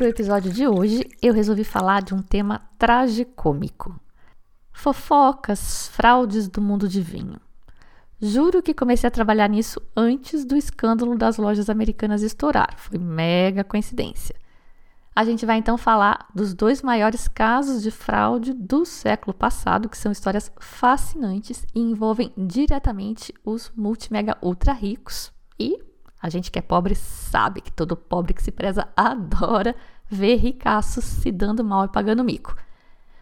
para o episódio de hoje, eu resolvi falar de um tema tragicômico: fofocas, fraudes do mundo de vinho. Juro que comecei a trabalhar nisso antes do escândalo das lojas americanas estourar. Foi mega coincidência. A gente vai então falar dos dois maiores casos de fraude do século passado, que são histórias fascinantes e envolvem diretamente os multimega ultra ricos. E a gente que é pobre sabe que todo pobre que se preza adora ver ricaços se dando mal e pagando mico.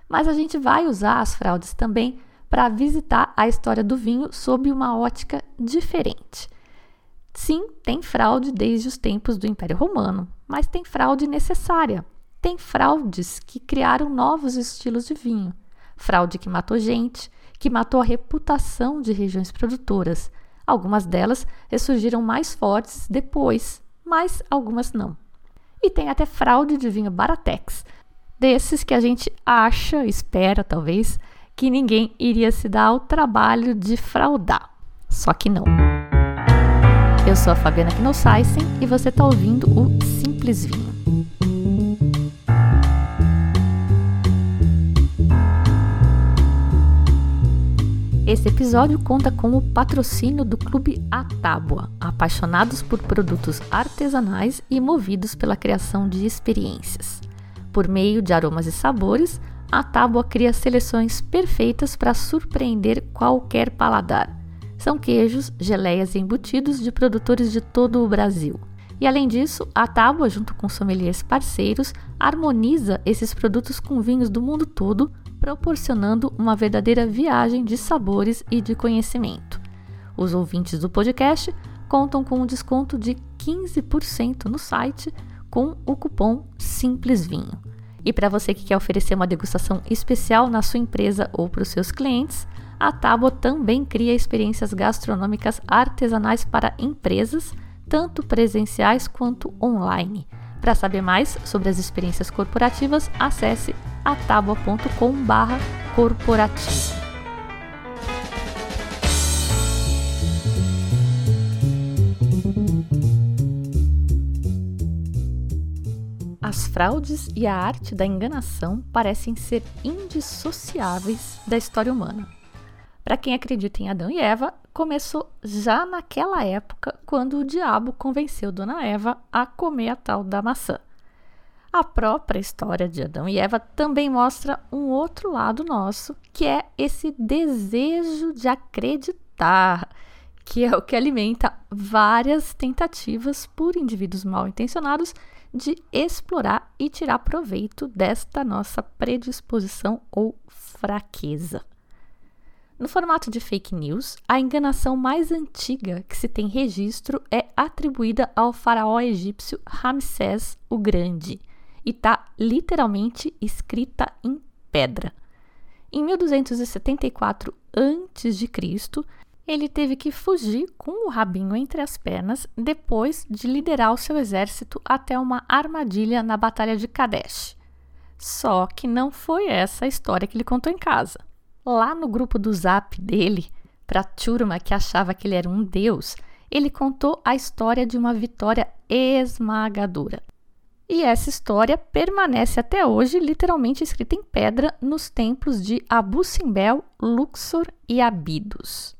Mas a gente vai usar as fraudes também para visitar a história do vinho sob uma ótica diferente. Sim, tem fraude desde os tempos do Império Romano, mas tem fraude necessária. Tem fraudes que criaram novos estilos de vinho. Fraude que matou gente, que matou a reputação de regiões produtoras. Algumas delas ressurgiram mais fortes depois, mas algumas não. E tem até fraude de vinho Baratex, desses que a gente acha, espera talvez, que ninguém iria se dar ao trabalho de fraudar. Só que não. Eu sou a Fabiana Knossaisen e você está ouvindo o Simples Vinho. Esse episódio conta com o patrocínio do Clube A Tábua, apaixonados por produtos artesanais e movidos pela criação de experiências. Por meio de aromas e sabores, a Tábua cria seleções perfeitas para surpreender qualquer paladar. São queijos, geleias e embutidos de produtores de todo o Brasil. E além disso, a Tábua, junto com sommeliers parceiros, harmoniza esses produtos com vinhos do mundo todo, proporcionando uma verdadeira viagem de sabores e de conhecimento. Os ouvintes do podcast contam com um desconto de 15% no site com o cupom Simples Vinho. E para você que quer oferecer uma degustação especial na sua empresa ou para os seus clientes, a Tábua também cria experiências gastronômicas artesanais para empresas, tanto presenciais quanto online. Para saber mais sobre as experiências corporativas, acesse atabua.com/corporativo. As fraudes e a arte da enganação parecem ser indissociáveis da história humana. Para quem acredita em Adão e Eva, começou já naquela época quando o diabo convenceu Dona Eva a comer a tal da maçã. A própria história de Adão e Eva também mostra um outro lado nosso, que é esse desejo de acreditar, que é o que alimenta várias tentativas por indivíduos mal intencionados de explorar e tirar proveito desta nossa predisposição ou fraqueza. No formato de fake news, a enganação mais antiga que se tem registro é atribuída ao faraó egípcio Ramsés o Grande e está literalmente escrita em pedra. Em 1274 a.C., ele teve que fugir com o rabinho entre as pernas depois de liderar o seu exército até uma armadilha na Batalha de Kadesh. Só que não foi essa a história que ele contou em casa. Lá no grupo do zap dele, para a turma que achava que ele era um deus, ele contou a história de uma vitória esmagadora. E essa história permanece até hoje literalmente escrita em pedra nos templos de Abu Simbel, Luxor e Abidos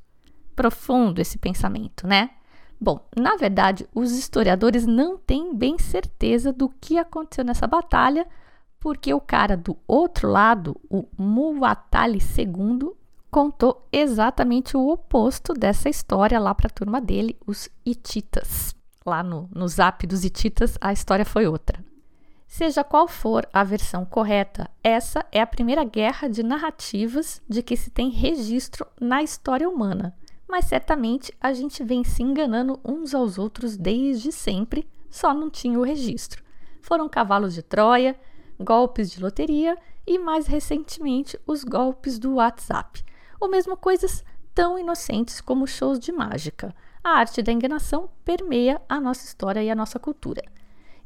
profundo esse pensamento, né? Bom, na verdade, os historiadores não têm bem certeza do que aconteceu nessa batalha, porque o cara do outro lado, o Muwatalli II, contou exatamente o oposto dessa história lá para a turma dele, os Hititas. Lá no, no zap dos Hititas, a história foi outra. Seja qual for a versão correta, essa é a primeira guerra de narrativas de que se tem registro na história humana mas certamente a gente vem se enganando uns aos outros desde sempre, só não tinha o registro. Foram cavalos de Troia, golpes de loteria e mais recentemente os golpes do WhatsApp, ou mesmo coisas tão inocentes como shows de mágica. A arte da enganação permeia a nossa história e a nossa cultura.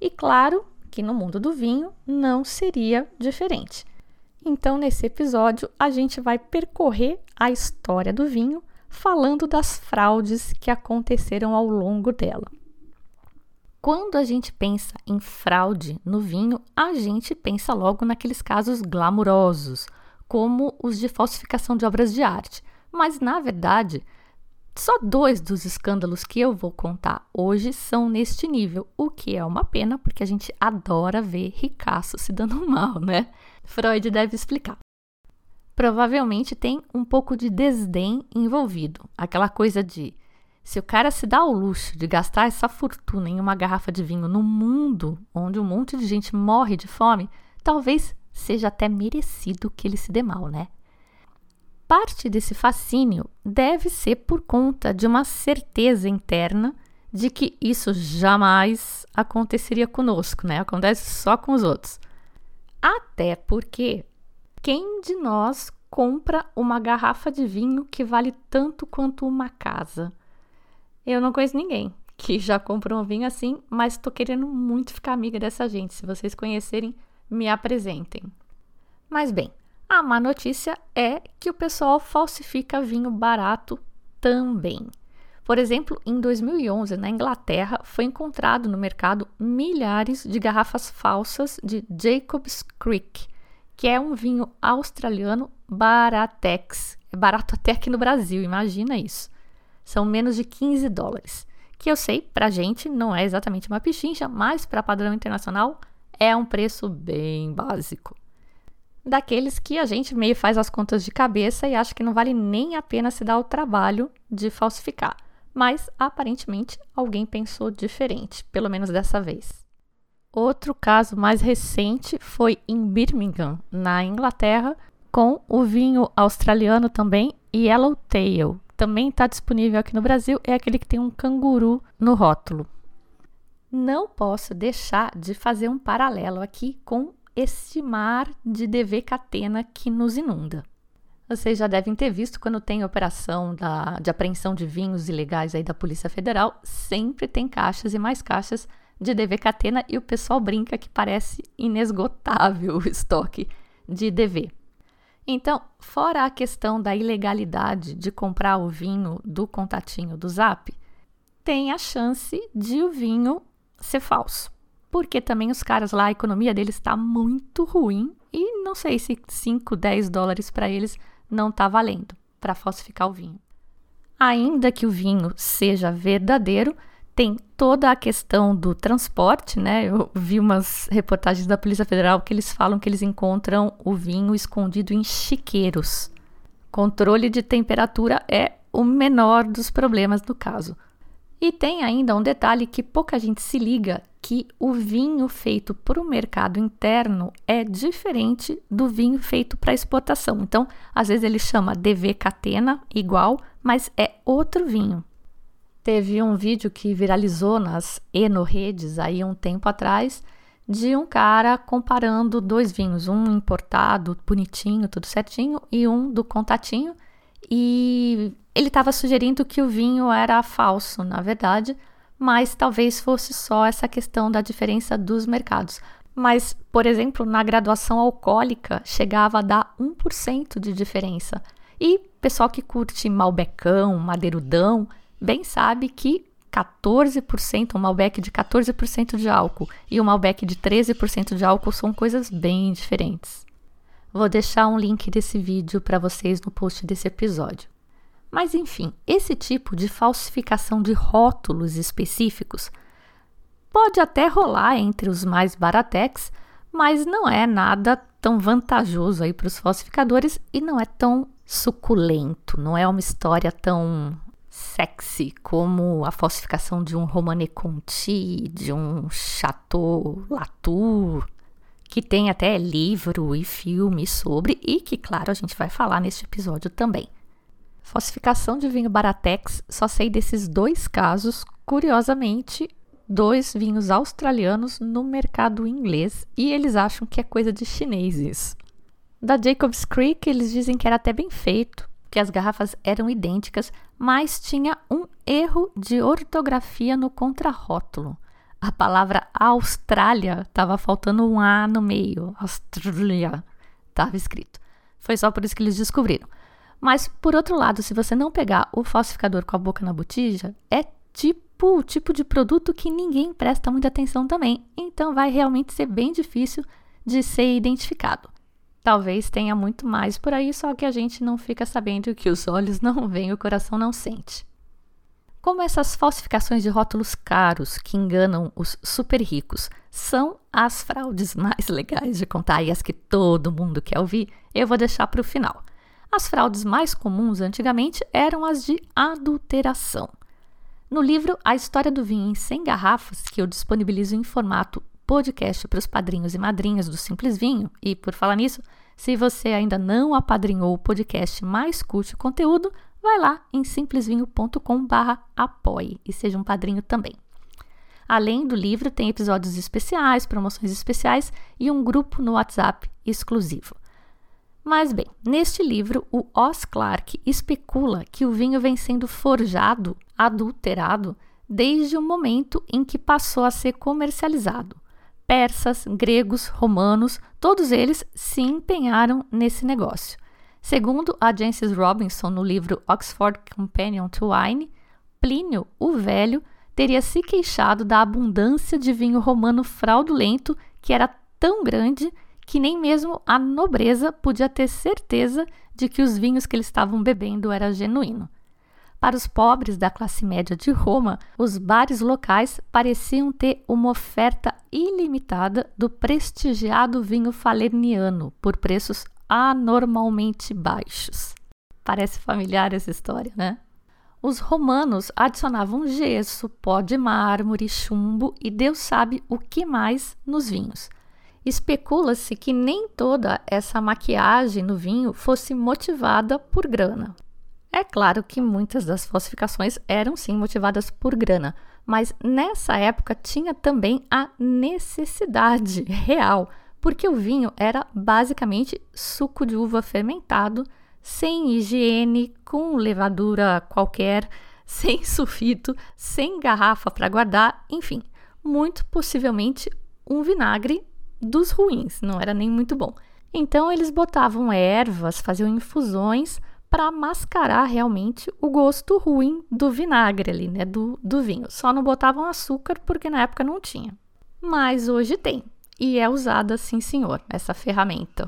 E claro que no mundo do vinho não seria diferente. Então, nesse episódio, a gente vai percorrer a história do vinho falando das fraudes que aconteceram ao longo dela. Quando a gente pensa em fraude no vinho, a gente pensa logo naqueles casos glamurosos, como os de falsificação de obras de arte. Mas, na verdade, só dois dos escândalos que eu vou contar hoje são neste nível, o que é uma pena, porque a gente adora ver ricaço se dando mal, né? Freud deve explicar. Provavelmente tem um pouco de desdém envolvido, aquela coisa de se o cara se dá o luxo de gastar essa fortuna em uma garrafa de vinho no mundo onde um monte de gente morre de fome, talvez seja até merecido que ele se dê mal, né? Parte desse fascínio deve ser por conta de uma certeza interna de que isso jamais aconteceria conosco, né? Acontece só com os outros. Até porque quem de nós compra uma garrafa de vinho que vale tanto quanto uma casa? Eu não conheço ninguém que já comprou um vinho assim, mas tô querendo muito ficar amiga dessa gente. Se vocês conhecerem, me apresentem. Mas bem, a má notícia é que o pessoal falsifica vinho barato também. Por exemplo, em 2011, na Inglaterra, foi encontrado no mercado milhares de garrafas falsas de Jacob's Creek, que é um vinho australiano baratex. É barato até aqui no Brasil, imagina isso são menos de 15 dólares. Que eu sei, para gente não é exatamente uma pichincha, mas para padrão internacional é um preço bem básico. Daqueles que a gente meio faz as contas de cabeça e acha que não vale nem a pena se dar o trabalho de falsificar. Mas aparentemente alguém pensou diferente, pelo menos dessa vez. Outro caso mais recente foi em Birmingham, na Inglaterra, com o vinho australiano também Yellowtail, também está disponível aqui no Brasil é aquele que tem um canguru no rótulo. Não posso deixar de fazer um paralelo aqui com esse mar de DV Catena que nos inunda. Vocês já devem ter visto quando tem operação da, de apreensão de vinhos ilegais aí da Polícia Federal, sempre tem caixas e mais caixas de DV Catena e o pessoal brinca que parece inesgotável o estoque de DV. Então, fora a questão da ilegalidade de comprar o vinho do contatinho do Zap, tem a chance de o vinho ser falso. Porque também os caras lá, a economia deles está muito ruim e não sei se 5, 10 dólares para eles não está valendo para falsificar o vinho. Ainda que o vinho seja verdadeiro, tem toda a questão do transporte, né? Eu vi umas reportagens da Polícia Federal que eles falam que eles encontram o vinho escondido em chiqueiros. Controle de temperatura é o menor dos problemas do caso. E tem ainda um detalhe que pouca gente se liga, que o vinho feito para o mercado interno é diferente do vinho feito para exportação. Então, às vezes ele chama DV Catena igual, mas é outro vinho. Teve um vídeo que viralizou nas eno-redes aí um tempo atrás de um cara comparando dois vinhos, um importado, bonitinho, tudo certinho, e um do contatinho. E ele estava sugerindo que o vinho era falso, na verdade, mas talvez fosse só essa questão da diferença dos mercados. Mas, por exemplo, na graduação alcoólica chegava a dar 1% de diferença. E pessoal que curte malbecão, madeirudão, bem sabe que 14%, um Malbec de 14% de álcool e um Malbec de 13% de álcool são coisas bem diferentes. Vou deixar um link desse vídeo para vocês no post desse episódio. Mas enfim, esse tipo de falsificação de rótulos específicos pode até rolar entre os mais baratex, mas não é nada tão vantajoso aí para os falsificadores e não é tão suculento, não é uma história tão sexy como a falsificação de um Romane Conti, de um Chateau Latour, que tem até livro e filme sobre e que, claro, a gente vai falar neste episódio também. Falsificação de vinho Baratex, só sei desses dois casos, curiosamente, dois vinhos australianos no mercado inglês e eles acham que é coisa de chineses. Da Jacobs Creek, eles dizem que era até bem feito, que as garrafas eram idênticas, mas tinha um erro de ortografia no contrarótulo. A palavra Austrália estava faltando um A no meio. Austrália estava escrito. Foi só por isso que eles descobriram. Mas, por outro lado, se você não pegar o falsificador com a boca na botija, é tipo o tipo de produto que ninguém presta muita atenção também, então vai realmente ser bem difícil de ser identificado. Talvez tenha muito mais por aí, só que a gente não fica sabendo que os olhos não veem, o coração não sente. Como essas falsificações de rótulos caros que enganam os super ricos são as fraudes mais legais de contar e as que todo mundo quer ouvir, eu vou deixar para o final. As fraudes mais comuns antigamente eram as de adulteração. No livro A História do Vinho em 100 Garrafas, que eu disponibilizo em formato podcast para os padrinhos e madrinhas do Simples Vinho, e por falar nisso, se você ainda não apadrinhou o podcast mais curte conteúdo, vai lá em simplesvinho.com/apoie e seja um padrinho também. Além do livro, tem episódios especiais, promoções especiais e um grupo no WhatsApp exclusivo. Mas bem, neste livro, o Os Clark especula que o vinho vem sendo forjado, adulterado, desde o momento em que passou a ser comercializado. Persas, gregos, romanos, todos eles se empenharam nesse negócio. Segundo a Jancis Robinson no livro Oxford Companion to Wine, Plínio, o Velho, teria se queixado da abundância de vinho romano fraudulento que era tão grande que nem mesmo a nobreza podia ter certeza de que os vinhos que eles estavam bebendo era genuíno. Para os pobres da classe média de Roma, os bares locais pareciam ter uma oferta ilimitada do prestigiado vinho falerniano por preços anormalmente baixos. Parece familiar essa história, né? Os romanos adicionavam gesso, pó de mármore, chumbo e Deus sabe o que mais nos vinhos. Especula-se que nem toda essa maquiagem no vinho fosse motivada por grana. É claro que muitas das falsificações eram sim motivadas por grana, mas nessa época tinha também a necessidade real porque o vinho era basicamente suco de uva fermentado, sem higiene, com levadura qualquer, sem sulfito, sem garrafa para guardar, enfim, muito possivelmente um vinagre dos ruins, não era nem muito bom. Então eles botavam ervas, faziam infusões para mascarar realmente o gosto ruim do vinagre ali, né, do, do vinho. Só não botavam açúcar porque na época não tinha. Mas hoje tem e é usada, sim, senhor, essa ferramenta.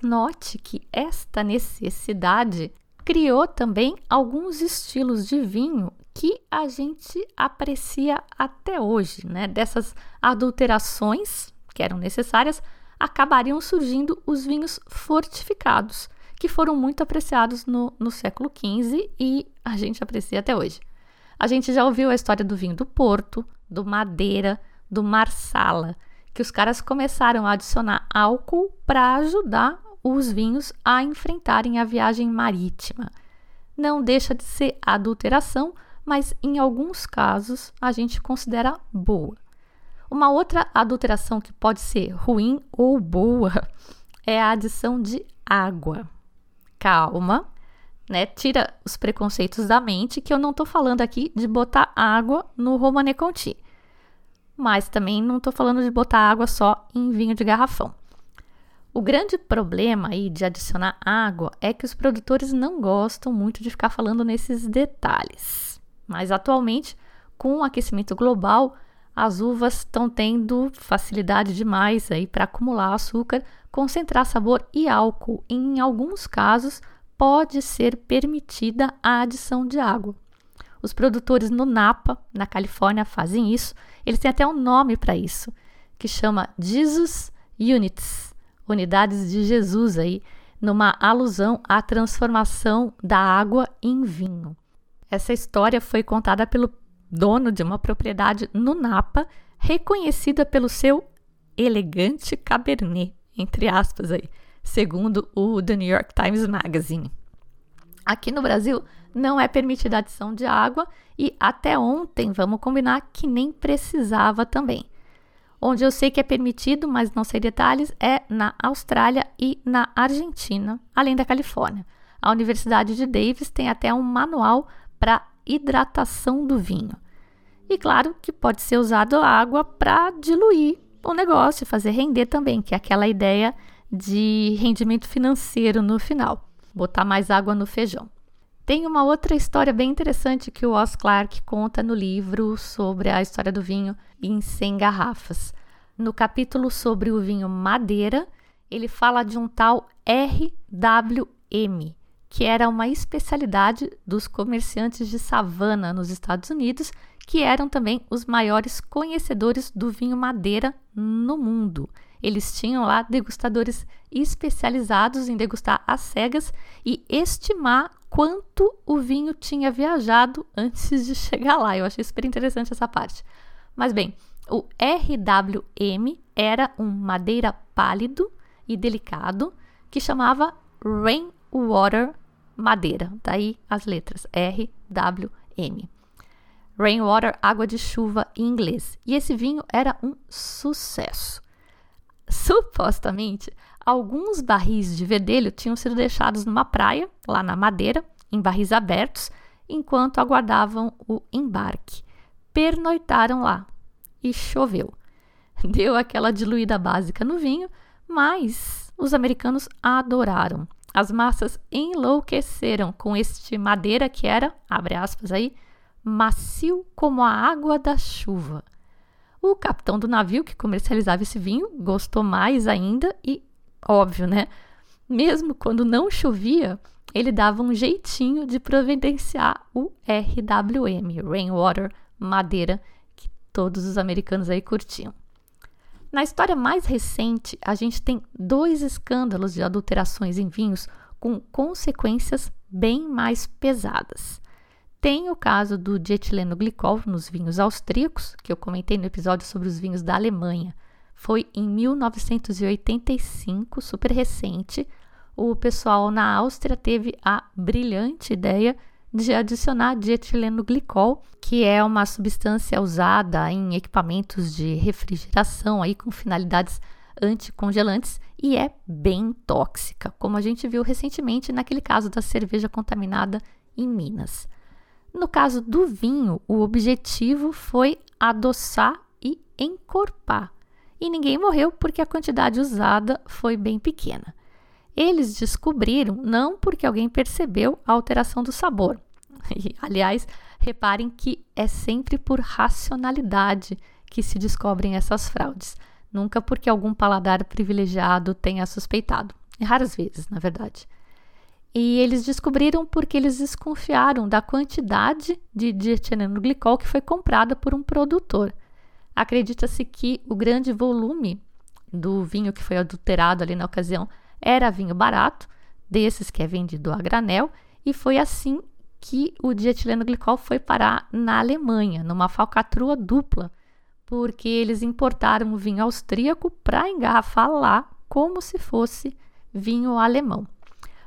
Note que esta necessidade criou também alguns estilos de vinho que a gente aprecia até hoje, né? Dessas adulterações que eram necessárias, acabariam surgindo os vinhos fortificados, que foram muito apreciados no, no século XV e a gente aprecia até hoje. A gente já ouviu a história do vinho do Porto, do Madeira, do Marsala, que os caras começaram a adicionar álcool para ajudar os vinhos a enfrentarem a viagem marítima. Não deixa de ser adulteração, mas em alguns casos a gente considera boa. Uma outra adulteração que pode ser ruim ou boa é a adição de água. Calma, né? Tira os preconceitos da mente que eu não estou falando aqui de botar água no Romane Conti mas também não estou falando de botar água só em vinho de garrafão. O grande problema aí de adicionar água é que os produtores não gostam muito de ficar falando nesses detalhes. Mas atualmente, com o aquecimento global, as uvas estão tendo facilidade demais aí para acumular açúcar, concentrar sabor e álcool. Em alguns casos, pode ser permitida a adição de água. Os produtores no Napa, na Califórnia, fazem isso. Eles têm até um nome para isso, que chama Jesus Units, unidades de Jesus aí, numa alusão à transformação da água em vinho. Essa história foi contada pelo dono de uma propriedade no Napa, reconhecida pelo seu elegante cabernet, entre aspas aí, segundo o The New York Times Magazine. Aqui no Brasil, não é permitida a adição de água e até ontem, vamos combinar que nem precisava também. Onde eu sei que é permitido, mas não sei detalhes, é na Austrália e na Argentina, além da Califórnia. A Universidade de Davis tem até um manual para hidratação do vinho. E claro que pode ser usado a água para diluir o negócio fazer render também, que é aquela ideia de rendimento financeiro no final, botar mais água no feijão. Tem uma outra história bem interessante que o Oz Clarke conta no livro sobre a história do vinho em 100 garrafas. No capítulo sobre o vinho Madeira, ele fala de um tal RWM, que era uma especialidade dos comerciantes de savana nos Estados Unidos, que eram também os maiores conhecedores do vinho Madeira no mundo. Eles tinham lá degustadores especializados em degustar as cegas e estimar quanto o vinho tinha viajado antes de chegar lá. Eu achei super interessante essa parte. Mas bem, o RWM era um madeira pálido e delicado que chamava Rainwater Madeira. Daí as letras RWM. Rainwater, água de chuva em inglês. E esse vinho era um sucesso. Supostamente, alguns barris de verdelho tinham sido deixados numa praia, lá na Madeira, em barris abertos, enquanto aguardavam o embarque. Pernoitaram lá e choveu. Deu aquela diluída básica no vinho, mas os americanos adoraram. As massas enlouqueceram com este madeira que era, abre aspas aí, macio como a água da chuva. O capitão do navio que comercializava esse vinho gostou mais ainda e, óbvio, né? Mesmo quando não chovia, ele dava um jeitinho de providenciar o RWM, Rainwater Madeira, que todos os americanos aí curtiam. Na história mais recente, a gente tem dois escândalos de adulterações em vinhos com consequências bem mais pesadas. Tem o caso do dietileno glicol nos vinhos austríacos, que eu comentei no episódio sobre os vinhos da Alemanha. Foi em 1985, super recente, o pessoal na Áustria teve a brilhante ideia de adicionar dietileno glicol, que é uma substância usada em equipamentos de refrigeração aí com finalidades anticongelantes e é bem tóxica, como a gente viu recentemente naquele caso da cerveja contaminada em Minas. No caso do vinho, o objetivo foi adoçar e encorpar, e ninguém morreu porque a quantidade usada foi bem pequena. Eles descobriram não porque alguém percebeu a alteração do sabor. Aliás, reparem que é sempre por racionalidade que se descobrem essas fraudes, nunca porque algum paladar privilegiado tenha suspeitado. E raras vezes, na verdade. E eles descobriram porque eles desconfiaram da quantidade de dietileno glicol que foi comprada por um produtor. Acredita-se que o grande volume do vinho que foi adulterado ali na ocasião era vinho barato, desses que é vendido a granel, e foi assim que o dietileno glicol foi parar na Alemanha, numa falcatrua dupla, porque eles importaram o vinho austríaco para engarrafar lá como se fosse vinho alemão.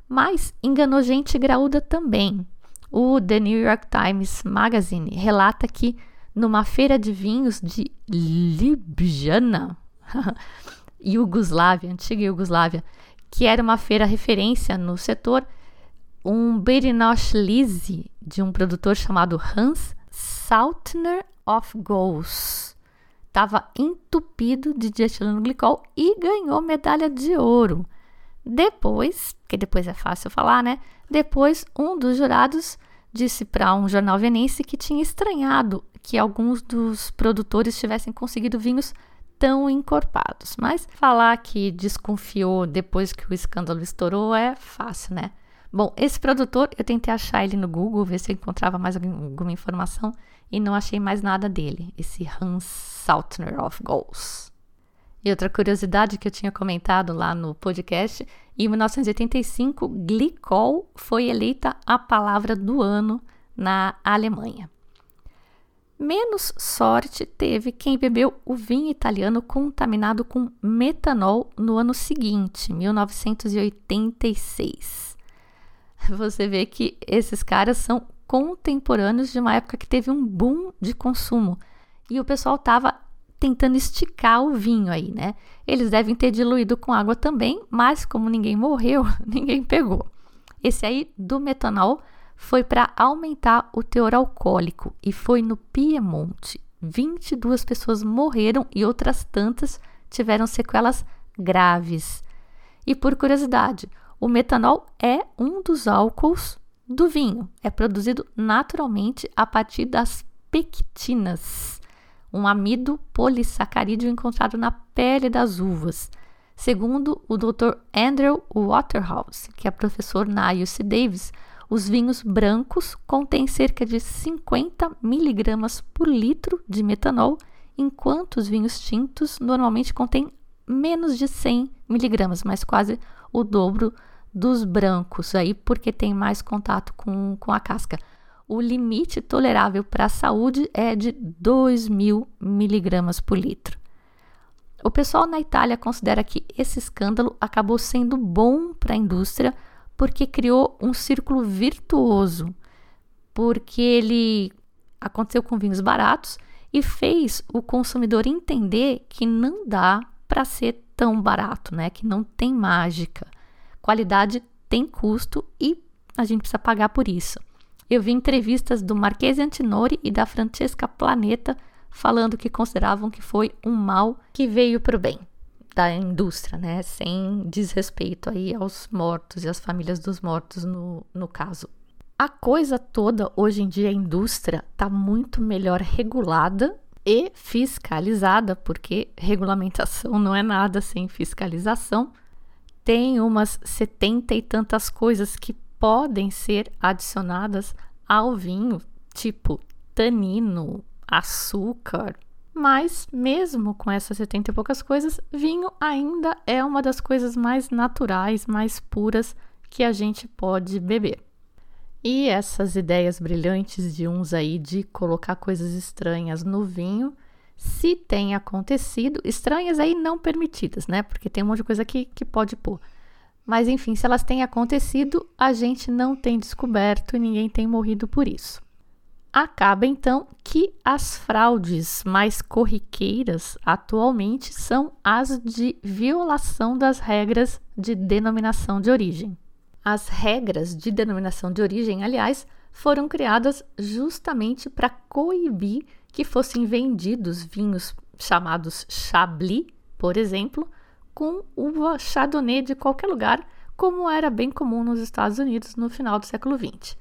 Mas enganou gente graúda também. O The New York Times Magazine relata que numa feira de vinhos de Ljubljana, Iugoslávia, antiga Iugoslávia, que era uma feira referência no setor, um Berinosh Lise de um produtor chamado Hans Saltner of Goals estava entupido de dietileno glicol e ganhou medalha de ouro. Depois, que depois é fácil falar, né? Depois, um dos jurados disse para um jornal venense que tinha estranhado que alguns dos produtores tivessem conseguido vinhos tão encorpados. Mas falar que desconfiou depois que o escândalo estourou é fácil, né? Bom, esse produtor, eu tentei achar ele no Google, ver se eu encontrava mais alguma informação e não achei mais nada dele, esse Hans Saltner of Goals. E outra curiosidade que eu tinha comentado lá no podcast, em 1985, glicol foi eleita a palavra do ano na Alemanha. Menos sorte teve quem bebeu o vinho italiano contaminado com metanol no ano seguinte, 1986. Você vê que esses caras são contemporâneos de uma época que teve um boom de consumo e o pessoal estava tentando esticar o vinho aí, né? Eles devem ter diluído com água também, mas como ninguém morreu, ninguém pegou. Esse aí do metanol foi para aumentar o teor alcoólico e foi no Piemonte. 22 pessoas morreram e outras tantas tiveram sequelas graves. E por curiosidade, o metanol é um dos álcools do vinho é produzido naturalmente a partir das pectinas, um amido polissacarídeo encontrado na pele das uvas. Segundo o Dr. Andrew Waterhouse, que é professor na UC Davis, os vinhos brancos contêm cerca de 50 miligramas por litro de metanol, enquanto os vinhos tintos normalmente contêm menos de 100 miligramas, mas quase o dobro dos brancos, aí porque tem mais contato com, com a casca. O limite tolerável para a saúde é de 2 mil miligramas por litro. O pessoal na Itália considera que esse escândalo acabou sendo bom para a indústria porque criou um círculo virtuoso, porque ele aconteceu com vinhos baratos e fez o consumidor entender que não dá para ser tão barato, né? Que não tem mágica. Qualidade tem custo e a gente precisa pagar por isso. Eu vi entrevistas do Marchese Antinori e da Francesca Planeta falando que consideravam que foi um mal que veio para o bem da indústria, né? Sem desrespeito aí aos mortos e às famílias dos mortos no, no caso. A coisa toda, hoje em dia, a indústria está muito melhor regulada e fiscalizada, porque regulamentação não é nada sem fiscalização. Tem umas setenta e tantas coisas que podem ser adicionadas ao vinho, tipo tanino, açúcar. Mas, mesmo com essas setenta e poucas coisas, vinho ainda é uma das coisas mais naturais, mais puras que a gente pode beber. E essas ideias brilhantes de uns aí de colocar coisas estranhas no vinho, se tem acontecido, estranhas aí não permitidas, né? Porque tem um monte de coisa que, que pode pôr. Mas enfim, se elas têm acontecido, a gente não tem descoberto e ninguém tem morrido por isso. Acaba então que as fraudes mais corriqueiras atualmente são as de violação das regras de denominação de origem. As regras de denominação de origem, aliás, foram criadas justamente para coibir que fossem vendidos vinhos chamados Chablis, por exemplo, com uva Chardonnay de qualquer lugar, como era bem comum nos Estados Unidos no final do século XX.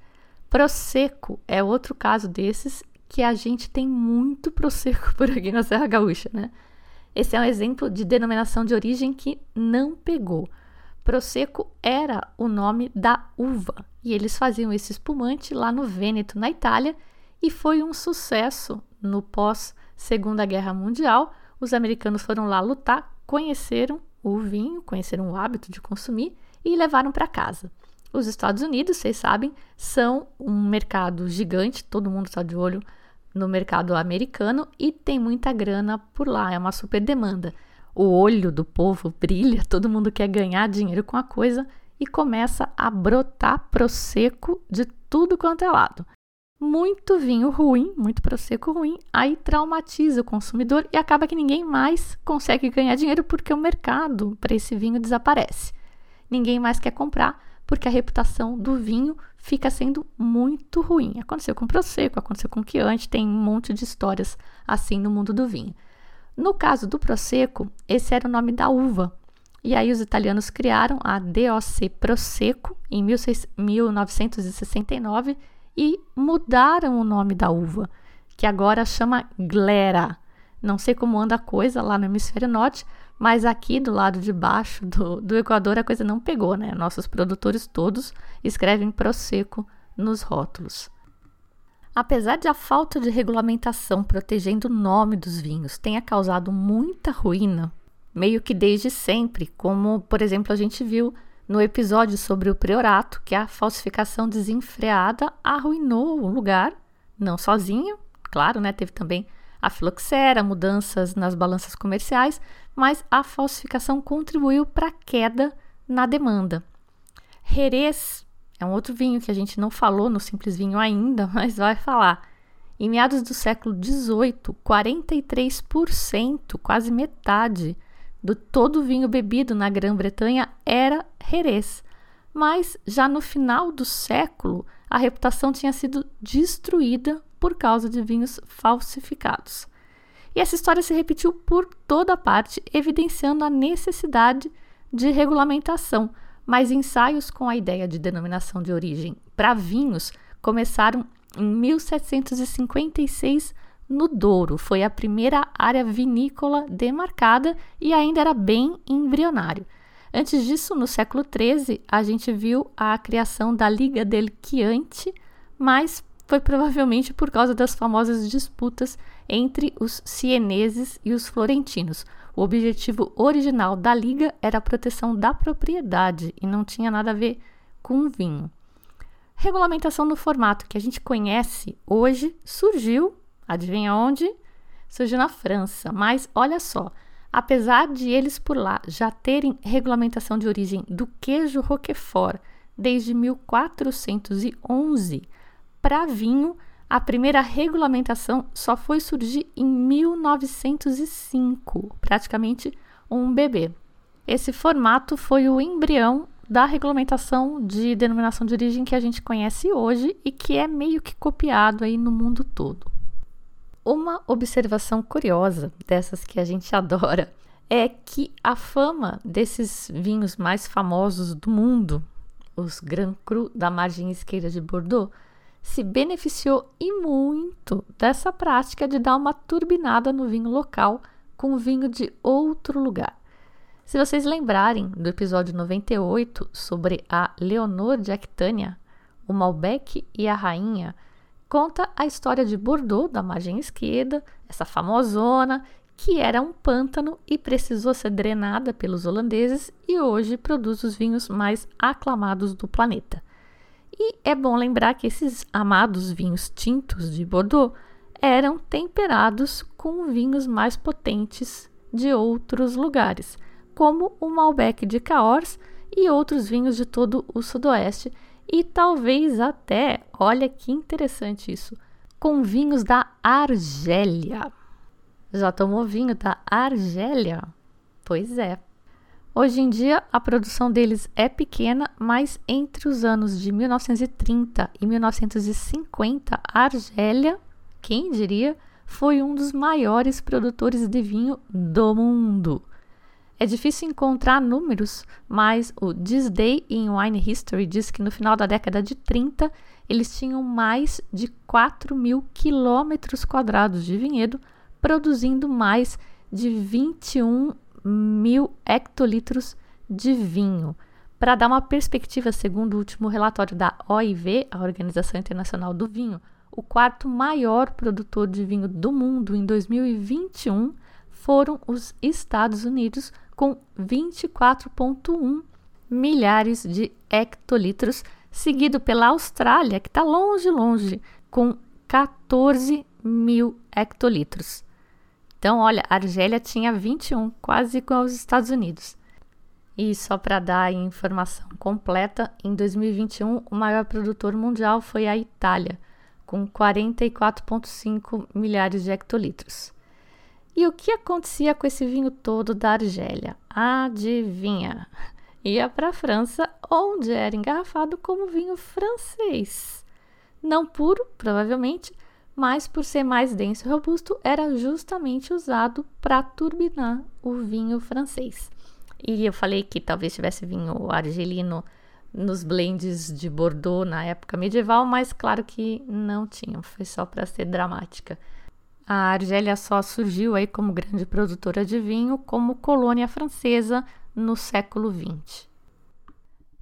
Prosecco é outro caso desses que a gente tem muito prosecco por aqui na Serra Gaúcha, né? Esse é um exemplo de denominação de origem que não pegou. Prosecco era o nome da uva e eles faziam esse espumante lá no Vêneto, na Itália, e foi um sucesso no pós Segunda Guerra Mundial. Os americanos foram lá lutar, conheceram o vinho, conheceram o hábito de consumir e levaram para casa. Os Estados Unidos, vocês sabem, são um mercado gigante, todo mundo está de olho no mercado americano e tem muita grana por lá, é uma super demanda o olho do povo brilha, todo mundo quer ganhar dinheiro com a coisa e começa a brotar prosecco de tudo quanto é lado. Muito vinho ruim, muito prosecco ruim, aí traumatiza o consumidor e acaba que ninguém mais consegue ganhar dinheiro porque o mercado para esse vinho desaparece. Ninguém mais quer comprar porque a reputação do vinho fica sendo muito ruim. Aconteceu com o Prosecco, aconteceu com o Chianti, tem um monte de histórias assim no mundo do vinho. No caso do Prosecco, esse era o nome da uva. E aí os italianos criaram a DOC Prosecco em 1969 e mudaram o nome da uva, que agora chama Glera. Não sei como anda a coisa lá no hemisfério norte, mas aqui do lado de baixo do, do Equador a coisa não pegou, né? Nossos produtores todos escrevem Prosecco nos rótulos. Apesar de a falta de regulamentação protegendo o nome dos vinhos tenha causado muita ruína, meio que desde sempre, como por exemplo a gente viu no episódio sobre o priorato, que a falsificação desenfreada arruinou o lugar, não sozinho, claro, né? Teve também a filoxera, mudanças nas balanças comerciais, mas a falsificação contribuiu para a queda na demanda. Jerez é um outro vinho que a gente não falou no Simples Vinho ainda, mas vai falar. Em meados do século XVIII, 43%, quase metade, do todo vinho bebido na Grã-Bretanha era Jerez. Mas já no final do século, a reputação tinha sido destruída por causa de vinhos falsificados. E essa história se repetiu por toda parte, evidenciando a necessidade de regulamentação mas ensaios com a ideia de denominação de origem para vinhos começaram em 1756 no Douro. Foi a primeira área vinícola demarcada e ainda era bem embrionário. Antes disso, no século XIII, a gente viu a criação da Liga del Chianti, mas foi provavelmente por causa das famosas disputas entre os sieneses e os florentinos. O objetivo original da liga era a proteção da propriedade e não tinha nada a ver com vinho. Regulamentação no formato que a gente conhece hoje surgiu, adivinha onde? Surgiu na França, mas olha só, apesar de eles por lá já terem regulamentação de origem do queijo Roquefort desde 1411, para vinho a primeira regulamentação só foi surgir em 1905, praticamente um bebê. Esse formato foi o embrião da regulamentação de denominação de origem que a gente conhece hoje e que é meio que copiado aí no mundo todo. Uma observação curiosa dessas que a gente adora é que a fama desses vinhos mais famosos do mundo, os Grand Cru da margem esquerda de Bordeaux, se beneficiou e muito dessa prática de dar uma turbinada no vinho local com vinho de outro lugar. Se vocês lembrarem do episódio 98 sobre a Leonor de Aquitânia, o Malbec e a Rainha, conta a história de Bordeaux, da margem esquerda, essa famosona, que era um pântano e precisou ser drenada pelos holandeses e hoje produz os vinhos mais aclamados do planeta. E é bom lembrar que esses amados vinhos tintos de Bordeaux eram temperados com vinhos mais potentes de outros lugares, como o Malbec de Cahors e outros vinhos de todo o sudoeste, e talvez até, olha que interessante isso, com vinhos da Argélia. Já tomou vinho da Argélia? Pois é. Hoje em dia, a produção deles é pequena, mas entre os anos de 1930 e 1950, a Argélia, quem diria, foi um dos maiores produtores de vinho do mundo. É difícil encontrar números, mas o This Day in Wine History diz que no final da década de 30 eles tinham mais de 4 mil quilômetros quadrados de vinhedo, produzindo mais de 21 mil hectolitros de vinho. Para dar uma perspectiva, segundo o último relatório da OIV, a Organização Internacional do Vinho, o quarto maior produtor de vinho do mundo em 2021 foram os Estados Unidos, com 24,1 milhares de hectolitros, seguido pela Austrália, que está longe, longe, com 14 mil hectolitros. Então, olha, a Argélia tinha 21, quase igual aos Estados Unidos. E só para dar a informação completa, em 2021 o maior produtor mundial foi a Itália, com 44,5 milhares de hectolitros. E o que acontecia com esse vinho todo da Argélia? Adivinha? Ia para a França, onde era engarrafado como vinho francês. Não puro, provavelmente, mas por ser mais denso e robusto, era justamente usado para turbinar o vinho francês. E eu falei que talvez tivesse vinho argelino nos blends de Bordeaux na época medieval, mas claro que não tinha, foi só para ser dramática. A Argélia só surgiu aí como grande produtora de vinho como colônia francesa no século XX.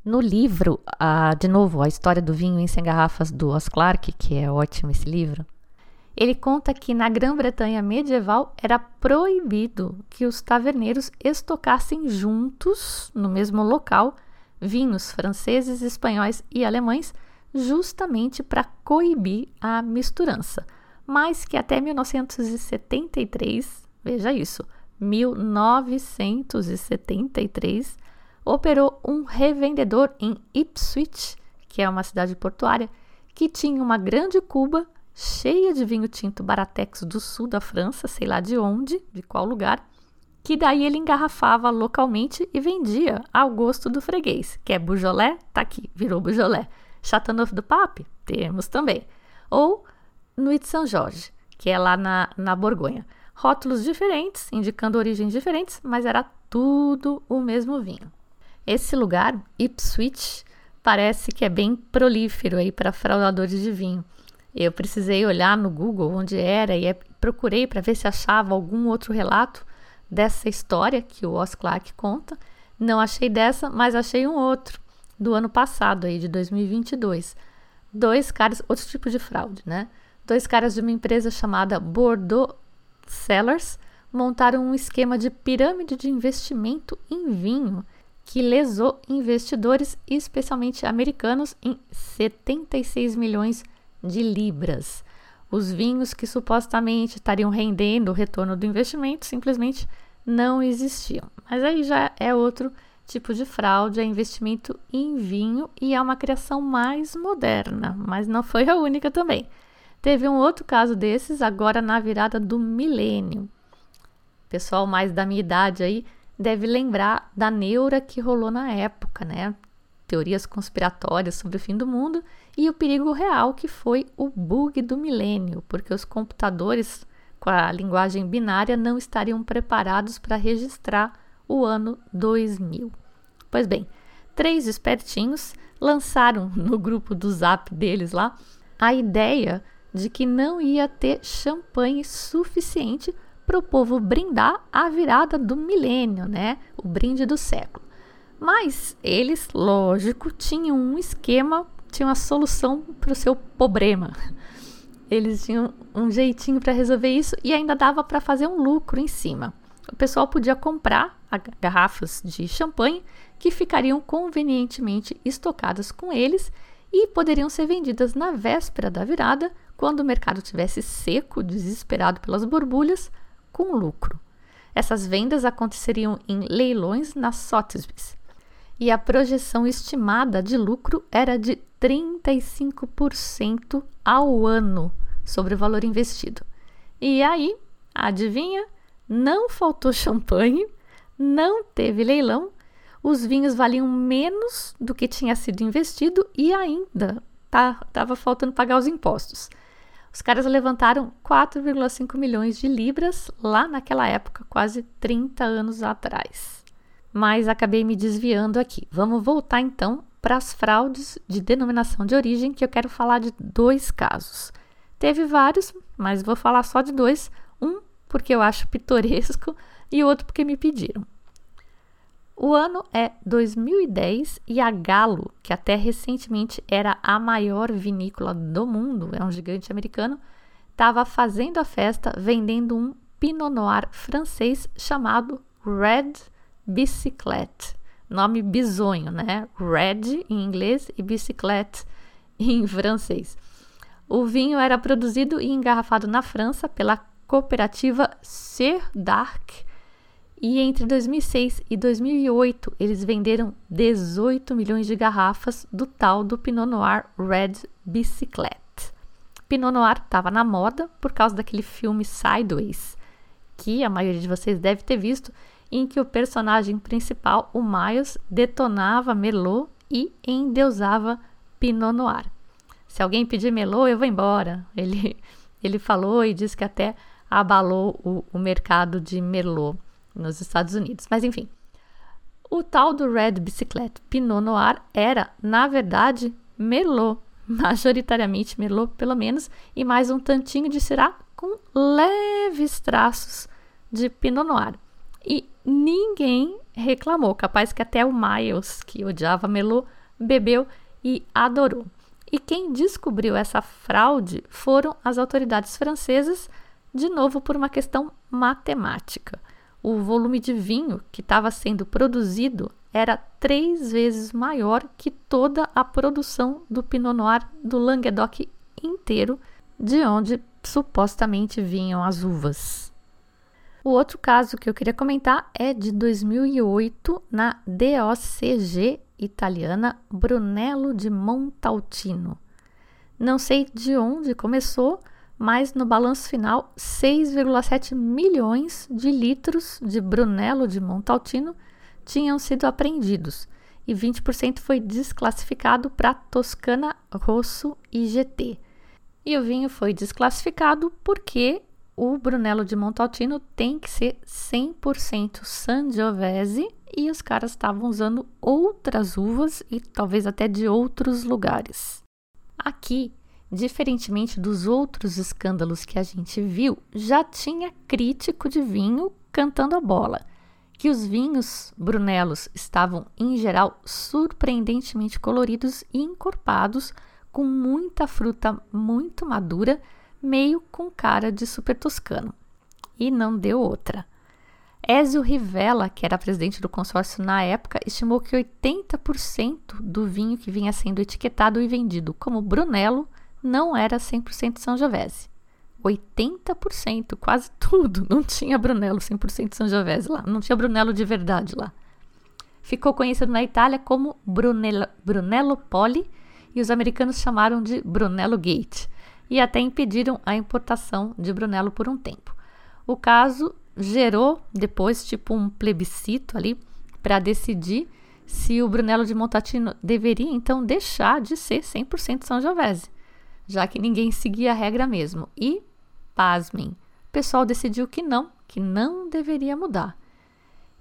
No livro, de novo, a história do vinho em 100 garrafas do Os Clarke, que é ótimo esse livro, ele conta que na Grã-Bretanha medieval era proibido que os taverneiros estocassem juntos, no mesmo local, vinhos franceses, espanhóis e alemães, justamente para coibir a misturança. Mas que até 1973, veja isso, 1973, operou um revendedor em Ipswich, que é uma cidade portuária, que tinha uma grande cuba cheia de vinho tinto Baratex do sul da França, sei lá de onde, de qual lugar, que daí ele engarrafava localmente e vendia ao gosto do freguês, que é Beaujolais, tá aqui, virou Beaujolais. Chateauneuf do Pape, temos também. Ou Nuit Saint-Georges, que é lá na, na Borgonha. Rótulos diferentes, indicando origens diferentes, mas era tudo o mesmo vinho. Esse lugar, Ipswich, parece que é bem prolífero aí para fraudadores de vinho. Eu precisei olhar no Google onde era e procurei para ver se achava algum outro relato dessa história que o Os Clark conta. Não achei dessa, mas achei um outro do ano passado aí de 2022. Dois caras, outro tipo de fraude, né? Dois caras de uma empresa chamada Bordeaux Cellars montaram um esquema de pirâmide de investimento em vinho que lesou investidores, especialmente americanos, em 76 milhões de libras. Os vinhos que supostamente estariam rendendo o retorno do investimento simplesmente não existiam. Mas aí já é outro tipo de fraude, é investimento em vinho e é uma criação mais moderna, mas não foi a única também. Teve um outro caso desses agora na virada do milênio. Pessoal mais da minha idade aí deve lembrar da neura que rolou na época, né? Teorias conspiratórias sobre o fim do mundo e o perigo real que foi o bug do milênio, porque os computadores com a linguagem binária não estariam preparados para registrar o ano 2000. Pois bem, três espertinhos lançaram no grupo do Zap deles lá a ideia de que não ia ter champanhe suficiente para o povo brindar a virada do milênio, né? O brinde do século. Mas eles, lógico, tinham um esquema, tinham uma solução para o seu problema. Eles tinham um jeitinho para resolver isso e ainda dava para fazer um lucro em cima. O pessoal podia comprar garrafas de champanhe que ficariam convenientemente estocadas com eles e poderiam ser vendidas na véspera da virada, quando o mercado tivesse seco, desesperado pelas borbulhas, com lucro. Essas vendas aconteceriam em leilões na Sotheby's. E a projeção estimada de lucro era de 35% ao ano sobre o valor investido. E aí, adivinha? Não faltou champanhe, não teve leilão, os vinhos valiam menos do que tinha sido investido e ainda estava tá, faltando pagar os impostos. Os caras levantaram 4,5 milhões de libras lá naquela época, quase 30 anos atrás. Mas acabei me desviando aqui. Vamos voltar então para as fraudes de denominação de origem, que eu quero falar de dois casos. Teve vários, mas vou falar só de dois. Um porque eu acho pitoresco e outro porque me pediram. O ano é 2010 e a Galo, que até recentemente era a maior vinícola do mundo, é um gigante americano, estava fazendo a festa vendendo um Pinot Noir francês chamado Red Bicyclette. Nome bizonho, né? Red em inglês e Bicyclette em francês. O vinho era produzido e engarrafado na França pela cooperativa Ser d'Arc e entre 2006 e 2008, eles venderam 18 milhões de garrafas do tal do Pinot Noir Red Bicyclette. Pinot Noir estava na moda por causa daquele filme Sideways, que a maioria de vocês deve ter visto, em que o personagem principal, o Miles, detonava Merlot e endeusava Pinot Noir. Se alguém pedir Merlot, eu vou embora. Ele, ele falou e disse que até abalou o, o mercado de Merlot nos Estados Unidos. Mas enfim, o tal do Red Bicyclette Pinot Noir era, na verdade, Merlot, majoritariamente Merlot, pelo menos, e mais um tantinho de Syrah com leves traços de Pinot Noir. E ninguém reclamou, capaz que até o Miles, que odiava Merlot, bebeu e adorou. E quem descobriu essa fraude foram as autoridades francesas, de novo por uma questão matemática o volume de vinho que estava sendo produzido era três vezes maior que toda a produção do Pinot Noir do Languedoc inteiro, de onde supostamente vinham as uvas. O outro caso que eu queria comentar é de 2008 na DOCG italiana Brunello de Montaltino. Não sei de onde começou, mas no balanço final, 6,7 milhões de litros de Brunello de Montaltino tinham sido apreendidos e 20% foi desclassificado para Toscana Rosso e GT. E o vinho foi desclassificado porque o Brunello de Montaltino tem que ser 100% Sangiovese, e os caras estavam usando outras uvas e talvez até de outros lugares. Aqui, diferentemente dos outros escândalos que a gente viu, já tinha crítico de vinho cantando a bola que os vinhos brunelos estavam, em geral, surpreendentemente coloridos e encorpados, com muita fruta muito madura, meio com cara de super toscano. E não deu outra. Ezio Rivella, que era presidente do consórcio na época, estimou que 80% do vinho que vinha sendo etiquetado e vendido como Brunello não era 100% Sangiovese. 80%, quase tudo. Não tinha Brunello 100% Sangiovese lá. Não tinha Brunello de verdade lá. Ficou conhecido na Itália como Brunello, Brunello Poli e os americanos chamaram de Brunello Gate e até impediram a importação de Brunello por um tempo. O caso gerou depois tipo um plebiscito ali para decidir se o Brunello de Montalcino deveria então deixar de ser 100% Sangiovese, já que ninguém seguia a regra mesmo. E Pasmem, o pessoal decidiu que não, que não deveria mudar.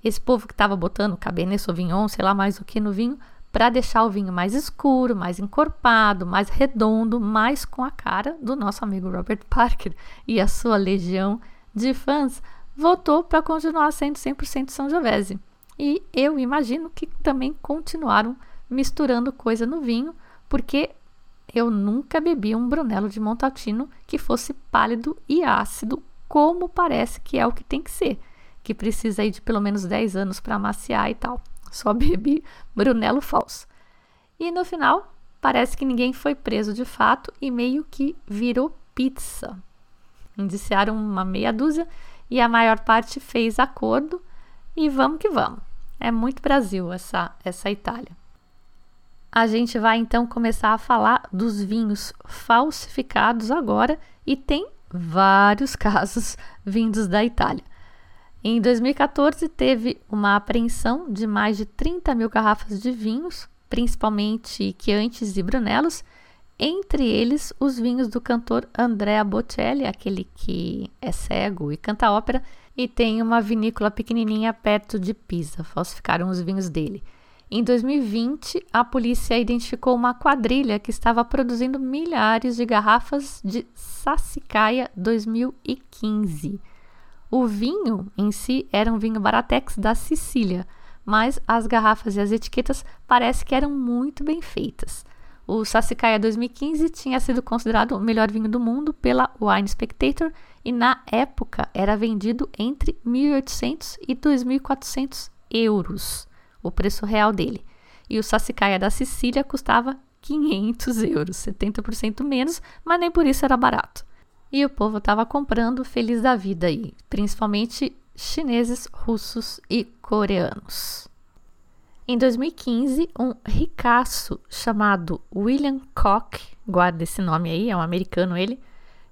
Esse povo que estava botando Cabernet Sauvignon, sei lá mais o que no vinho, para deixar o vinho mais escuro, mais encorpado, mais redondo, mais com a cara do nosso amigo Robert Parker e a sua legião de fãs, votou para continuar sendo 100% Sangiovese. E eu imagino que também continuaram misturando coisa no vinho, porque eu nunca bebi um Brunello de Montalcino que fosse pálido e ácido, como parece que é o que tem que ser, que precisa aí de pelo menos 10 anos para amaciar e tal. Só bebi Brunello falso. E no final, parece que ninguém foi preso de fato e meio que virou pizza. Indiciaram uma meia dúzia e a maior parte fez acordo e vamos que vamos. É muito Brasil essa essa Itália. A gente vai então começar a falar dos vinhos falsificados agora e tem vários casos vindos da Itália. Em 2014, teve uma apreensão de mais de 30 mil garrafas de vinhos, principalmente Chiantis e Brunelos, entre eles os vinhos do cantor Andrea Bocelli, aquele que é cego e canta ópera, e tem uma vinícola pequenininha perto de Pisa. Falsificaram os vinhos dele. Em 2020, a polícia identificou uma quadrilha que estava produzindo milhares de garrafas de Sassicaia 2015. O vinho em si era um vinho Baratex da Sicília, mas as garrafas e as etiquetas parece que eram muito bem feitas. O Sassicaia 2015 tinha sido considerado o melhor vinho do mundo pela Wine Spectator e na época era vendido entre 1.800 e 2.400 euros o preço real dele. E o Sassicaia da Sicília custava 500 euros, 70% menos, mas nem por isso era barato. E o povo estava comprando feliz da vida aí, principalmente chineses, russos e coreanos. Em 2015, um ricaço chamado William Koch, guarda esse nome aí, é um americano ele,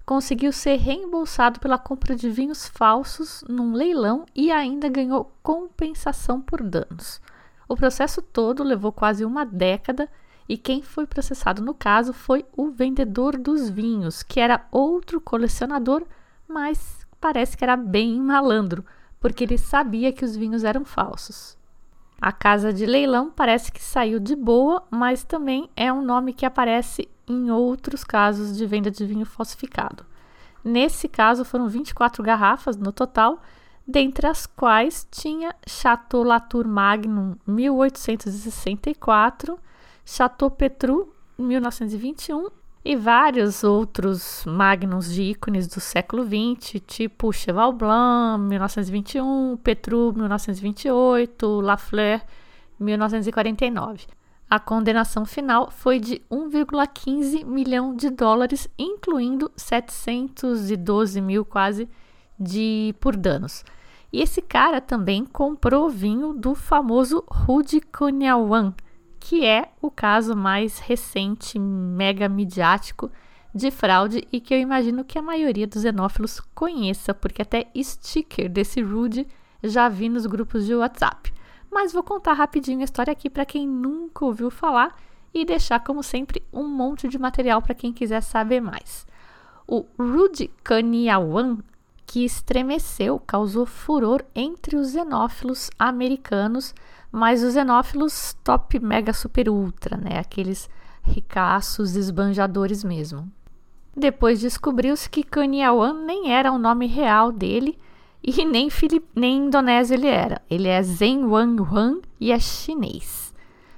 conseguiu ser reembolsado pela compra de vinhos falsos num leilão e ainda ganhou compensação por danos. O processo todo levou quase uma década e quem foi processado no caso foi o vendedor dos vinhos, que era outro colecionador, mas parece que era bem malandro, porque ele sabia que os vinhos eram falsos. A casa de leilão parece que saiu de boa, mas também é um nome que aparece em outros casos de venda de vinho falsificado. Nesse caso foram 24 garrafas no total dentre as quais tinha Chateau Latour Magnum 1864, Chateau Petru 1921 e vários outros magnums de ícones do século XX, tipo Cheval Blanc 1921, Petru 1928, Lafleur 1949. A condenação final foi de 1,15 milhão de dólares, incluindo 712 mil quase de por danos. E esse cara também comprou vinho do famoso Rudy Kunyawan, que é o caso mais recente, mega midiático de fraude e que eu imagino que a maioria dos xenófilos conheça, porque até sticker desse Rudy já vi nos grupos de WhatsApp. Mas vou contar rapidinho a história aqui para quem nunca ouviu falar e deixar, como sempre, um monte de material para quem quiser saber mais. O Rudy Kanyawan que estremeceu, causou furor entre os xenófilos americanos, mas os xenófilos top, mega, super, ultra, né? Aqueles ricaços esbanjadores mesmo. Depois descobriu-se que Kaniawan nem era o nome real dele e nem, Filip, nem indonésio ele era. Ele é Zhen Wang e é chinês.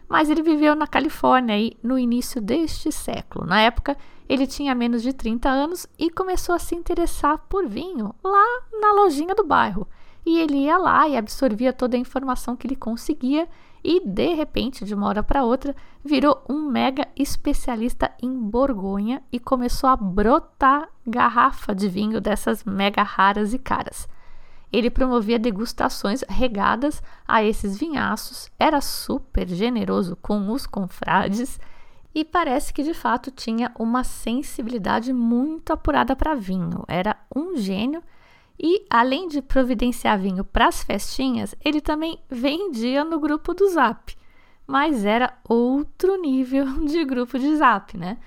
Mas ele viveu na Califórnia aí no início deste século. Na época, ele tinha menos de 30 anos e começou a se interessar por vinho lá na lojinha do bairro. E ele ia lá e absorvia toda a informação que ele conseguia e de repente, de uma hora para outra, virou um mega especialista em Borgonha e começou a brotar garrafa de vinho dessas mega raras e caras. Ele promovia degustações regadas a esses vinhaços, era super generoso com os confrades e parece que de fato tinha uma sensibilidade muito apurada para vinho. Era um gênio e, além de providenciar vinho para as festinhas, ele também vendia no grupo do Zap. Mas era outro nível de grupo de Zap, né?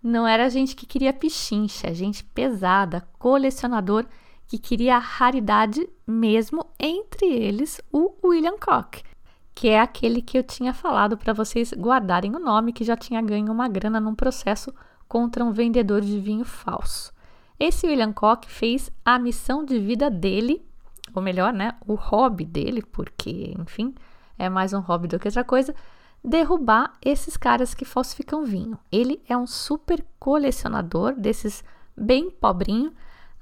Não era gente que queria pichincha, gente pesada, colecionador que queria raridade mesmo, entre eles o William Koch, que é aquele que eu tinha falado para vocês guardarem o nome, que já tinha ganho uma grana num processo contra um vendedor de vinho falso. Esse William Koch fez a missão de vida dele, ou melhor, né, o hobby dele, porque, enfim, é mais um hobby do que outra coisa, derrubar esses caras que falsificam vinho. Ele é um super colecionador desses bem pobrinho.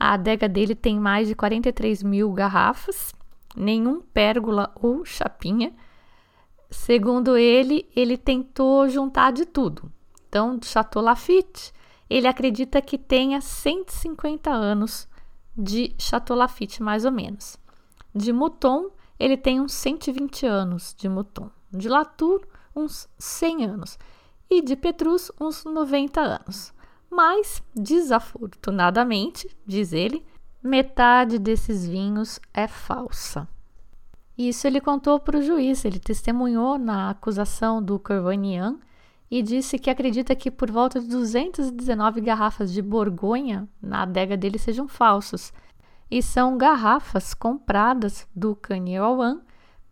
A adega dele tem mais de 43 mil garrafas, nenhum pérgola ou chapinha. Segundo ele, ele tentou juntar de tudo. Então, Chateau Lafite, ele acredita que tenha 150 anos de Chateau Lafite, mais ou menos. De Mouton, ele tem uns 120 anos de Mouton. De Latour, uns 100 anos. E de Petrus, uns 90 anos. Mas, desafortunadamente, diz ele, metade desses vinhos é falsa. Isso ele contou para o juiz, ele testemunhou na acusação do Corvanian e disse que acredita que por volta de 219 garrafas de Borgonha na adega dele sejam falsos e são garrafas compradas do West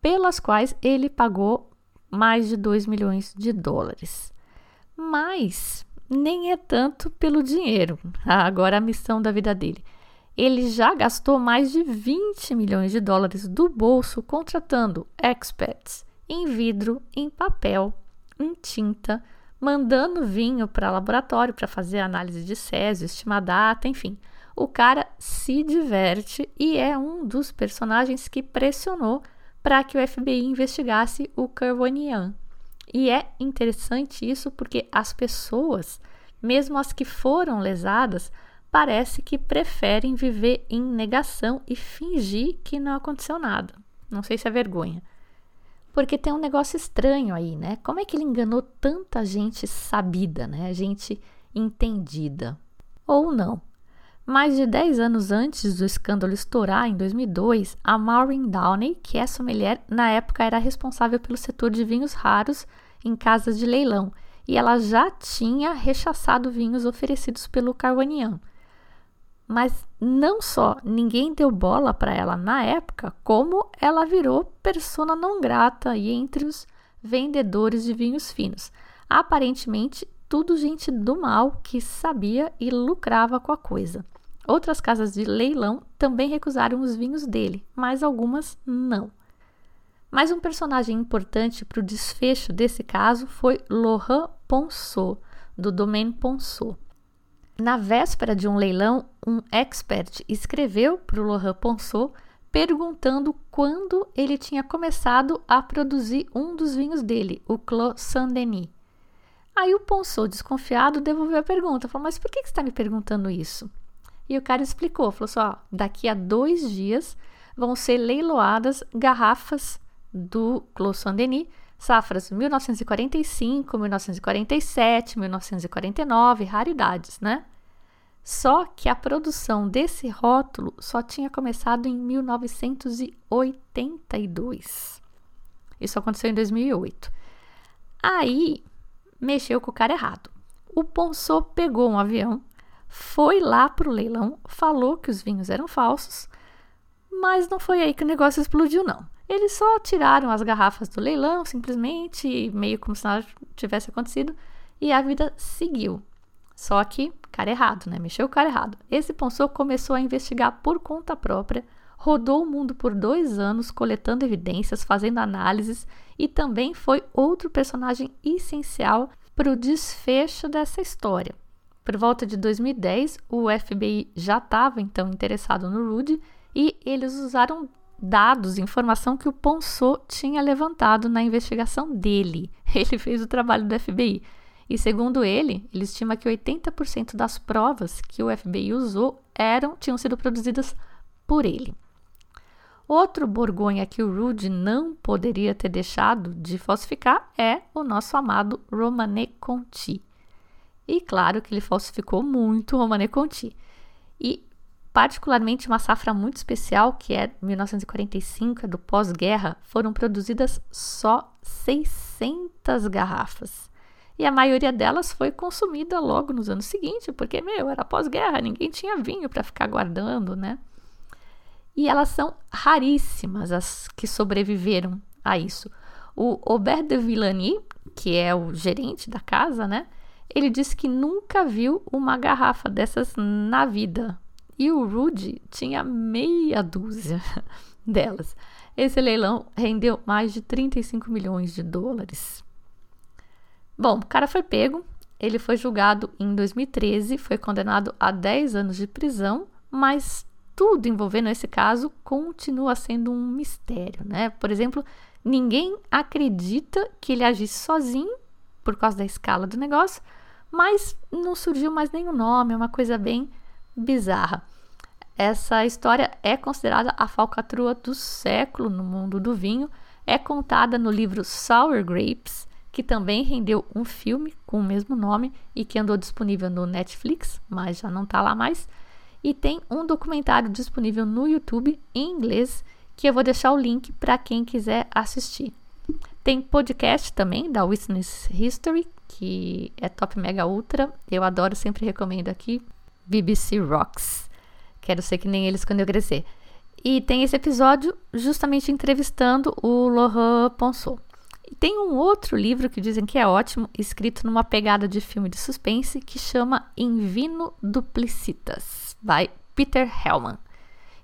pelas quais ele pagou mais de 2 milhões de dólares. Mas nem é tanto pelo dinheiro. Agora a missão da vida dele. Ele já gastou mais de 20 milhões de dólares do bolso contratando experts em vidro, em papel em tinta, mandando vinho para laboratório para fazer análise de césio, estimar data, enfim. O cara se diverte e é um dos personagens que pressionou para que o FBI investigasse o Carbonian. E é interessante isso porque as pessoas, mesmo as que foram lesadas, parece que preferem viver em negação e fingir que não aconteceu nada. Não sei se é vergonha. Porque tem um negócio estranho aí, né? Como é que ele enganou tanta gente sabida, né? Gente entendida. Ou não. Mais de 10 anos antes do escândalo estourar, em 2002, a Maureen Downey, que é mulher, na época era responsável pelo setor de vinhos raros em casas de leilão, e ela já tinha rechaçado vinhos oferecidos pelo Carwanian. Mas não só ninguém deu bola para ela na época, como ela virou persona não grata e entre os vendedores de vinhos finos. Aparentemente, tudo gente do mal que sabia e lucrava com a coisa. Outras casas de leilão também recusaram os vinhos dele, mas algumas não. Mas um personagem importante para o desfecho desse caso foi Laurent Ponceau, do Domaine Ponceau. Na véspera de um leilão, um expert escreveu para o Laurent Ponceau perguntando quando ele tinha começado a produzir um dos vinhos dele, o Clos Saint-Denis. Aí o Ponceau, desconfiado, devolveu a pergunta. Falou, mas por que você está me perguntando isso? E o cara explicou, falou assim, ó, daqui a dois dias vão ser leiloadas garrafas do Clos Saint-Denis Safras 1945, 1947, 1949, raridades, né? Só que a produção desse rótulo só tinha começado em 1982. Isso aconteceu em 2008. Aí mexeu com o cara errado. O Ponsô pegou um avião, foi lá para o leilão, falou que os vinhos eram falsos, mas não foi aí que o negócio explodiu, não. Eles só tiraram as garrafas do leilão, simplesmente, meio como se nada tivesse acontecido, e a vida seguiu. Só que, cara errado, né? Mexeu o cara errado. Esse Ponsot começou a investigar por conta própria, rodou o mundo por dois anos coletando evidências, fazendo análises e também foi outro personagem essencial para o desfecho dessa história. Por volta de 2010, o FBI já estava então interessado no Rudy e eles usaram dados, informação que o Ponsot tinha levantado na investigação dele. Ele fez o trabalho do FBI. E segundo ele, ele estima que 80% das provas que o FBI usou eram tinham sido produzidas por ele. Outro Borgonha que o Rude não poderia ter deixado de falsificar é o nosso amado Romanée Conti. E claro que ele falsificou muito Romanée Conti. E particularmente uma safra muito especial, que é 1945, é do pós-guerra, foram produzidas só 600 garrafas. E a maioria delas foi consumida logo nos anos seguintes, porque, meu, era pós-guerra, ninguém tinha vinho para ficar guardando, né? E elas são raríssimas as que sobreviveram a isso. O Aubert de Villani, que é o gerente da casa, né? Ele disse que nunca viu uma garrafa dessas na vida. E o Rudy tinha meia dúzia delas. Esse leilão rendeu mais de 35 milhões de dólares. Bom, o cara foi pego, ele foi julgado em 2013, foi condenado a 10 anos de prisão, mas tudo envolvendo esse caso continua sendo um mistério, né? Por exemplo, ninguém acredita que ele agisse sozinho por causa da escala do negócio, mas não surgiu mais nenhum nome, é uma coisa bem bizarra. Essa história é considerada a falcatrua do século no mundo do vinho, é contada no livro Sour Grapes, que também rendeu um filme com o mesmo nome e que andou disponível no Netflix, mas já não está lá mais. E tem um documentário disponível no YouTube em inglês que eu vou deixar o link para quem quiser assistir. Tem podcast também da Witness History, que é top mega ultra. Eu adoro, sempre recomendo aqui. BBC Rocks. Quero ser que nem eles quando eu crescer. E tem esse episódio justamente entrevistando o Laurent Ponsot. E tem um outro livro que dizem que é ótimo, escrito numa pegada de filme de suspense, que chama In Vino Duplicitas, by Peter Hellman.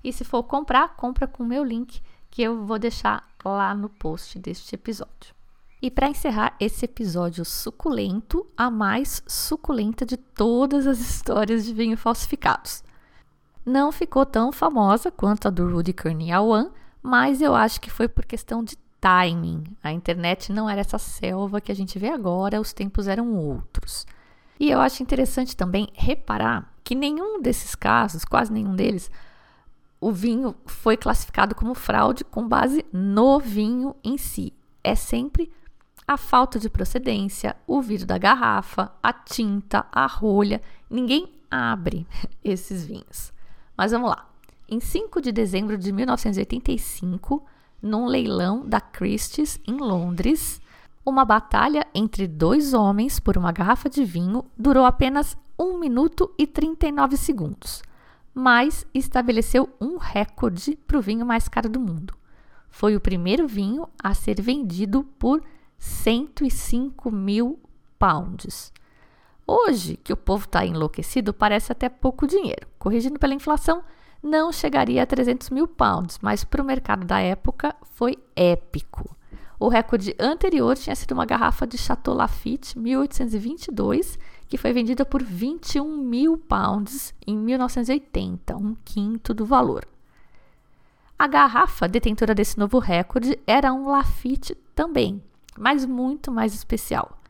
E se for comprar, compra com o meu link, que eu vou deixar lá no post deste episódio. E para encerrar esse episódio suculento, a mais suculenta de todas as histórias de vinho falsificados. Não ficou tão famosa quanto a do Rudy Kurniawan, mas eu acho que foi por questão de timing. A internet não era essa selva que a gente vê agora, os tempos eram outros. E eu acho interessante também reparar que nenhum desses casos, quase nenhum deles, o vinho foi classificado como fraude com base no vinho em si. É sempre a falta de procedência, o vidro da garrafa, a tinta, a rolha. Ninguém abre esses vinhos. Mas vamos lá. Em 5 de dezembro de 1985, num leilão da Christie's em Londres. Uma batalha entre dois homens por uma garrafa de vinho durou apenas 1 minuto e 39 segundos, mas estabeleceu um recorde para o vinho mais caro do mundo. Foi o primeiro vinho a ser vendido por 105 mil pounds. Hoje, que o povo está enlouquecido, parece até pouco dinheiro. Corrigindo pela inflação, não chegaria a 300 mil pounds, mas para o mercado da época foi épico. O recorde anterior tinha sido uma garrafa de Chateau Lafite 1822, que foi vendida por 21 mil pounds em 1980, um quinto do valor. A garrafa detentora desse novo recorde era um Lafite também, mas muito mais especial.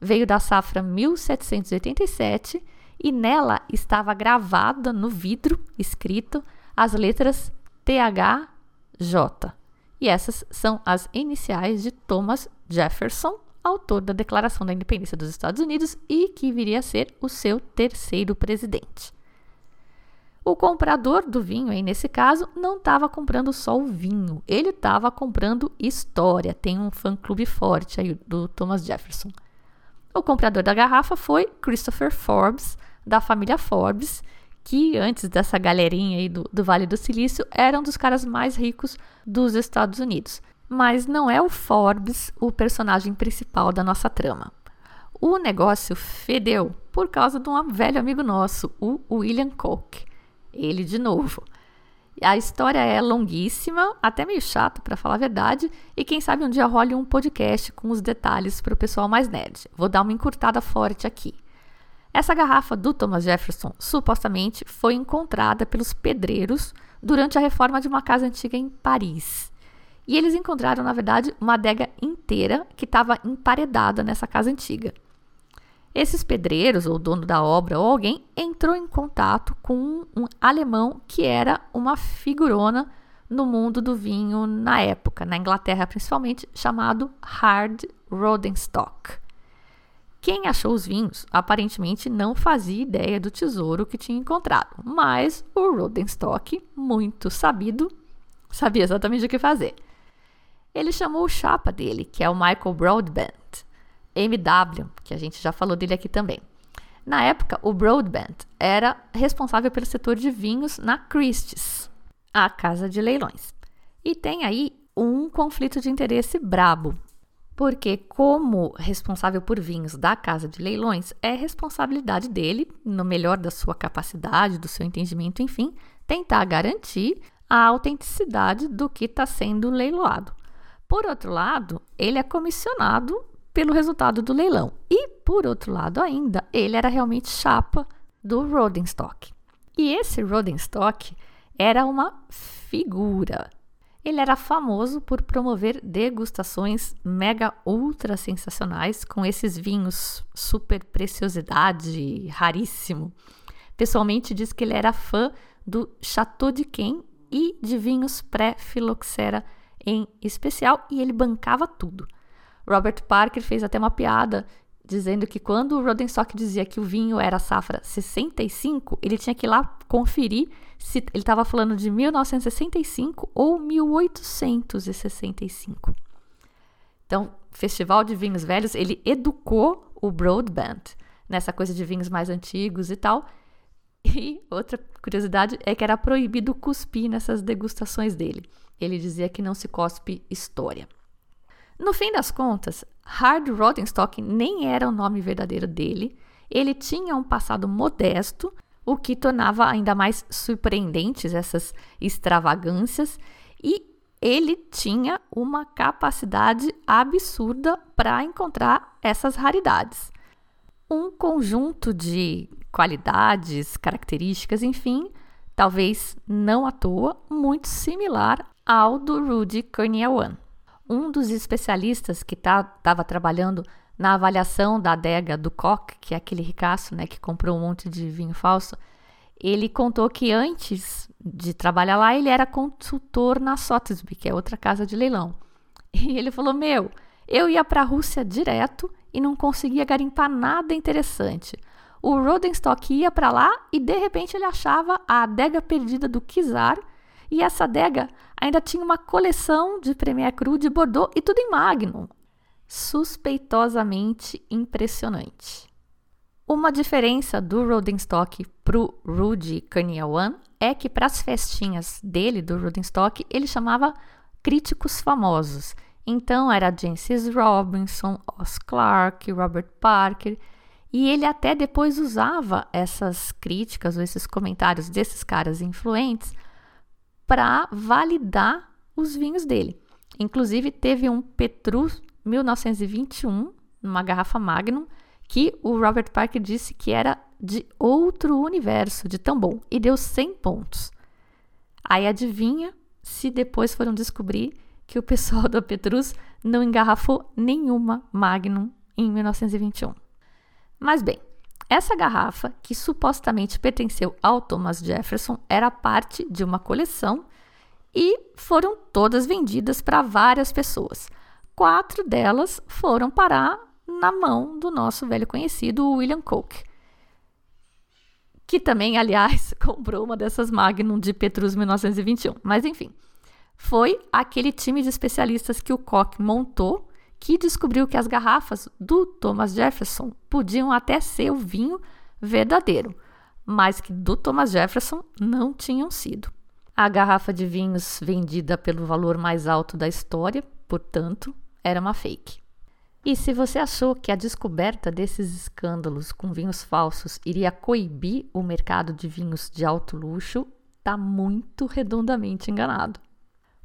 Veio da safra 1787 e nela estava gravada no vidro, escrito, as letras THJ. E essas são as iniciais de Thomas Jefferson, autor da Declaração da Independência dos Estados Unidos e que viria a ser o seu terceiro presidente. O comprador do vinho, aí nesse caso, não estava comprando só o vinho, ele estava comprando história. Tem um fã-clube forte aí do Thomas Jefferson. O comprador da garrafa foi Christopher Forbes, da família Forbes, que antes dessa galerinha aí do, do Vale do Silício eram dos caras mais ricos dos Estados Unidos. Mas não é o Forbes o personagem principal da nossa trama. O negócio fedeu por causa de um velho amigo nosso, o William Koch. Ele de novo. A história é longuíssima, até meio chato para falar a verdade, e quem sabe um dia role um podcast com os detalhes para o pessoal mais nerd. Vou dar uma encurtada forte aqui. Essa garrafa do Thomas Jefferson supostamente foi encontrada pelos pedreiros durante a reforma de uma casa antiga em Paris. E eles encontraram, na verdade, uma adega inteira que estava emparedada nessa casa antiga. Esses pedreiros, ou dono da obra, ou alguém, entrou em contato com um, alemão que era uma figurona no mundo do vinho na época, na Inglaterra principalmente, chamado Hard Rodenstock. Quem achou os vinhos aparentemente não fazia ideia do tesouro que tinha encontrado, mas o Rodenstock, muito sabido, sabia exatamente o que fazer. Ele chamou o chapa dele, que é o Michael Broadbent, MW, que a gente já falou dele aqui também. Na época, o Broadbent era responsável pelo setor de vinhos na Christie's, a casa de leilões. E tem aí um conflito de interesse brabo, porque como responsável por vinhos da casa de leilões, é responsabilidade dele, no melhor da sua capacidade, do seu entendimento, enfim, tentar garantir a autenticidade do que está sendo leiloado. Por outro lado, ele é comissionado pelo resultado do leilão. E, por outro lado ainda, ele era realmente chapa do Rodenstock. E esse Rodenstock era uma figura. Ele era famoso por promover degustações mega ultra sensacionais com esses vinhos super preciosidade, raríssimo. Pessoalmente diz que ele era fã do Chateau de Quem e de vinhos pré-filoxera em especial e ele bancava tudo. Robert Parker fez até uma piada dizendo que quando o Rodenstock dizia que o vinho era safra 65, ele tinha que ir lá conferir se ele estava falando de 1965 ou 1865. Então, Festival de Vinhos Velhos, ele educou o Broadband nessa coisa de vinhos mais antigos e tal. E outra curiosidade é que era proibido cuspir nessas degustações dele. Ele dizia que não se cospe história. No fim das contas, Hard Rodenstock nem era o nome verdadeiro dele. Ele tinha um passado modesto, o que tornava ainda mais surpreendentes essas extravagâncias, e ele tinha uma capacidade absurda para encontrar essas raridades. Um conjunto de qualidades, características, enfim, talvez não à toa, muito similar ao do Rudy Kurniawan um dos especialistas que estava tá, trabalhando na avaliação da adega do Koch, que é aquele ricaço né, que comprou um monte de vinho falso, ele contou que antes de trabalhar lá, ele era consultor na Sotheby, que é outra casa de leilão. E ele falou: Meu, eu ia para a Rússia direto e não conseguia garimpar nada interessante. O Rodenstock ia para lá e de repente ele achava a adega perdida do Kizar e essa adega ainda tinha uma coleção de Premier Cru de Bordeaux e tudo em Magnum. Suspeitosamente impressionante. Uma diferença do Rodenstock pro Rudy One é que para as festinhas dele, do Rodenstock, ele chamava críticos famosos. Então era Jancis Robinson, Os Clarke, Robert Parker, e ele até depois usava essas críticas ou esses comentários desses caras influentes para validar os vinhos dele. Inclusive, teve um Petrus 1921, numa garrafa Magnum, que o Robert Parker disse que era de outro universo, de tão bom, e deu 100 pontos. Aí adivinha se depois foram descobrir que o pessoal da Petrus não engarrafou nenhuma Magnum em 1921. Mas bem, essa garrafa, que supostamente pertenceu ao Thomas Jefferson, era parte de uma coleção e foram todas vendidas para várias pessoas. Quatro delas foram parar na mão do nosso velho conhecido William Koch, que também, aliás, comprou uma dessas Magnum de Petrus 1921. Mas enfim, foi aquele time de especialistas que o Koch montou que descobriu que as garrafas do Thomas Jefferson podiam até ser o vinho verdadeiro, mas que do Thomas Jefferson não tinham sido. A garrafa de vinhos vendida pelo valor mais alto da história, portanto, era uma fake. E se você achou que a descoberta desses escândalos com vinhos falsos iria coibir o mercado de vinhos de alto luxo, está muito redondamente enganado.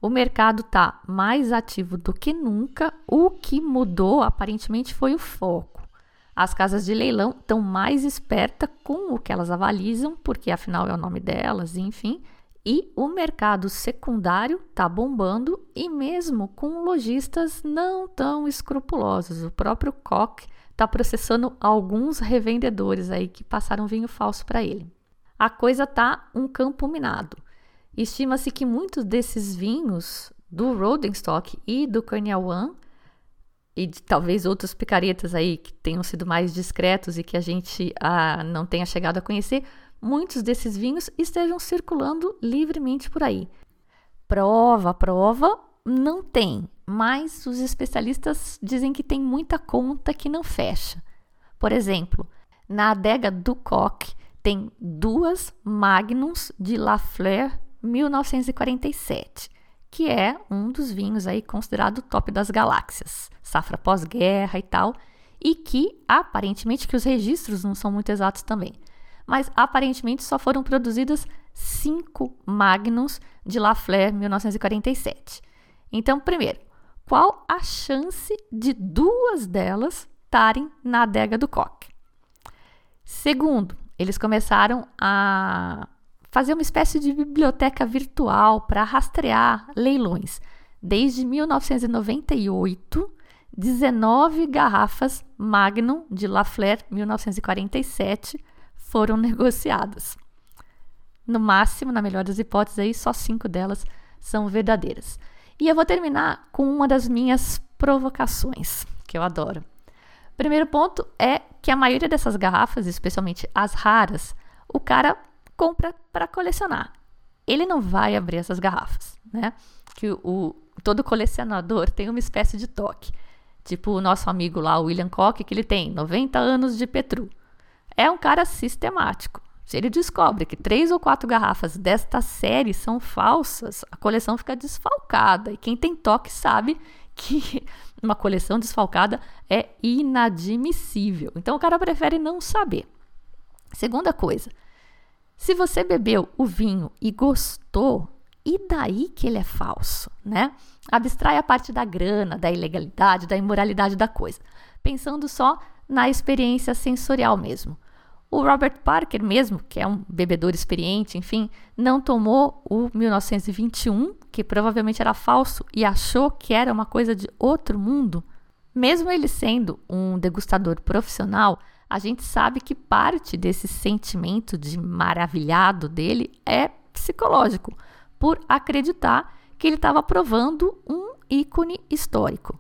O mercado está mais ativo do que nunca, o que mudou aparentemente foi o foco. As casas de leilão estão mais espertas com o que elas avalizam, porque afinal é o nome delas, enfim, e o mercado secundário está bombando e mesmo com lojistas não tão escrupulosos. O próprio Koch está processando alguns revendedores aí que passaram vinho falso para ele. A coisa tá um campo minado. Estima-se que muitos desses vinhos do Rodenstock e do Cornell One e de, talvez outros picaretas aí que tenham sido mais discretos e que a gente ah, não tenha chegado a conhecer, muitos desses vinhos estejam circulando livremente por aí. Prova, prova, não tem, mas os especialistas dizem que tem muita conta que não fecha. Por exemplo, na adega do Coque tem duas Magnums de Lafleur 1947, que é um dos vinhos aí considerado top das galáxias, safra pós-guerra e tal, e que aparentemente que os registros não são muito exatos também mas aparentemente só foram produzidas cinco Magnums de Lafleur 1947. Então, primeiro, qual a chance de duas delas estarem na adega do Koch? Segundo, eles começaram a fazer uma espécie de biblioteca virtual para rastrear leilões. Desde 1998, 19 garrafas Magnum de Lafleur 1947 foram negociadas. No máximo, na melhor das hipóteses, aí, só cinco delas são verdadeiras. E eu vou terminar com uma das minhas provocações, que eu adoro. Primeiro ponto é que a maioria dessas garrafas, especialmente as raras, o cara compra para colecionar. Ele não vai abrir essas garrafas, né? Que o todo colecionador tem uma espécie de toque. Tipo o nosso amigo lá, o William Koch, que ele tem 90 anos de Petru é um cara sistemático. Se ele descobre que três ou quatro garrafas desta série são falsas, a coleção fica desfalcada. E quem tem toque sabe que uma coleção desfalcada é inadmissível. Então o cara prefere não saber. Segunda coisa, se você bebeu o vinho e gostou, e daí que ele é falso, né? Abstrai a parte da grana, da ilegalidade, da imoralidade da coisa, pensando só na experiência sensorial mesmo. O Robert Parker mesmo, que é um bebedor experiente, enfim, não tomou o 1921, que provavelmente era falso, e achou que era uma coisa de outro mundo. Mesmo ele sendo um degustador profissional, a gente sabe que parte desse sentimento de maravilhado dele é psicológico, por acreditar que ele estava provando um ícone histórico.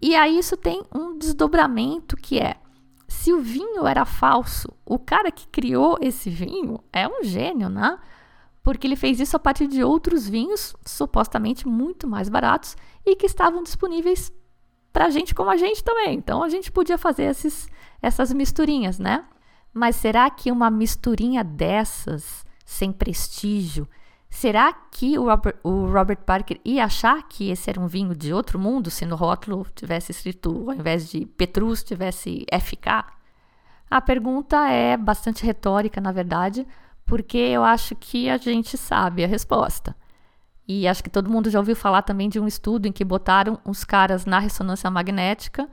E aí isso tem um desdobramento que é: se o vinho era falso, o cara que criou esse vinho é um gênio, né? Porque ele fez isso a partir de outros vinhos supostamente muito mais baratos e que estavam disponíveis para gente como a gente também. Então a gente podia fazer esses, essas misturinhas, né? Mas será que uma misturinha dessas, sem prestígio, Será que o Robert, o Robert, Parker ia achar que esse era um vinho de outro mundo se no rótulo tivesse escrito, ao invés de Petrus, tivesse FK? A pergunta é bastante retórica, na verdade, porque eu acho que a gente sabe a resposta. E acho que todo mundo já ouviu falar também de um estudo em que botaram os caras na ressonância magnética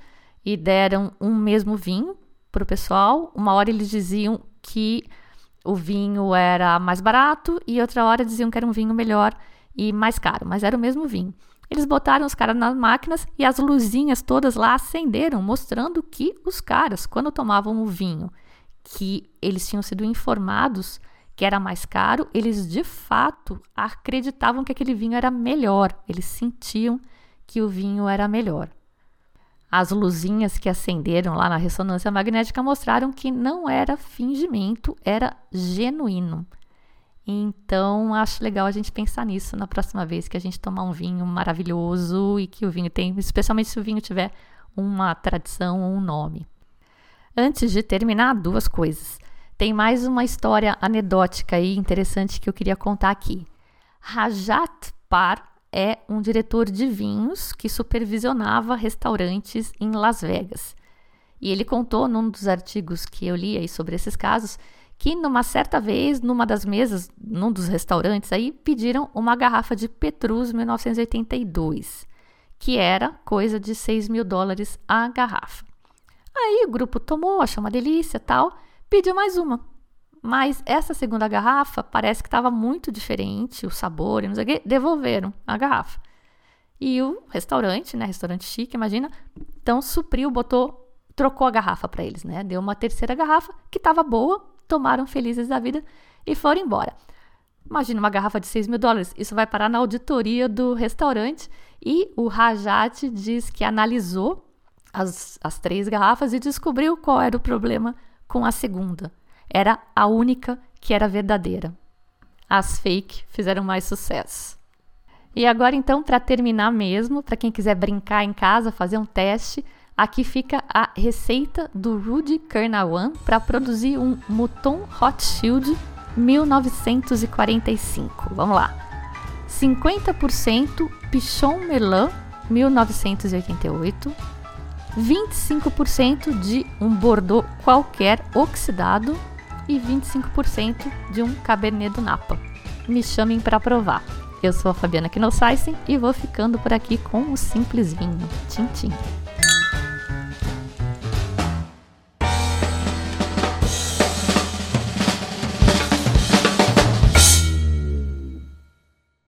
e deram um mesmo vinho para o pessoal. Uma hora eles diziam que o vinho era mais barato e outra hora diziam que era um vinho melhor e mais caro, mas era o mesmo vinho. Eles botaram os caras nas máquinas e as luzinhas todas lá acenderam, mostrando que os caras, quando tomavam o vinho, que eles tinham sido informados que era mais caro, eles de fato acreditavam que aquele vinho era melhor, eles sentiam que o vinho era melhor. As luzinhas que acenderam lá na ressonância magnética mostraram que não era fingimento, era genuíno. Então, acho legal a gente pensar nisso na próxima vez que a gente tomar um vinho maravilhoso e que o vinho tem, especialmente se o vinho tiver uma tradição ou um nome. Antes de terminar, duas coisas. Tem mais uma história anedótica aí interessante que eu queria contar aqui. Rajat Par é um diretor de vinhos que supervisionava restaurantes em Las Vegas. E ele contou num dos artigos que eu li aí sobre esses casos que numa certa vez, numa das mesas, num dos restaurantes aí, pediram uma garrafa de Petrus 1982, que era coisa de 6 mil dólares a garrafa. Aí o grupo tomou, achou uma delícia tal, pediu mais uma. Mas essa segunda garrafa parece que estava muito diferente, o sabor e não sei o quê, devolveram a garrafa. E o restaurante, né, restaurante chique, imagina, então supriu, botou, trocou a garrafa para eles, né? Deu uma terceira garrafa que estava boa, tomaram felizes da vida e foram embora. Imagina uma garrafa de 6 mil dólares, isso vai parar na auditoria do restaurante e o Rajat diz que analisou as, as três garrafas e descobriu qual era o problema com a segunda. Era a única que era verdadeira. As fake fizeram mais sucesso. E agora, então, para terminar mesmo, para quem quiser brincar em casa, fazer um teste, aqui fica a receita do Rudy Kernawan para produzir um Mouton Hot Shield 1945. Vamos lá. 50% Pichon Melun 1988, 25% de um Bordeaux qualquer oxidado e 25% de um Cabernet do Napa. Me chamem para provar. Eu sou a Fabiana Knossaisen e vou ficando por aqui com o simples vinho. Tchim, tchim.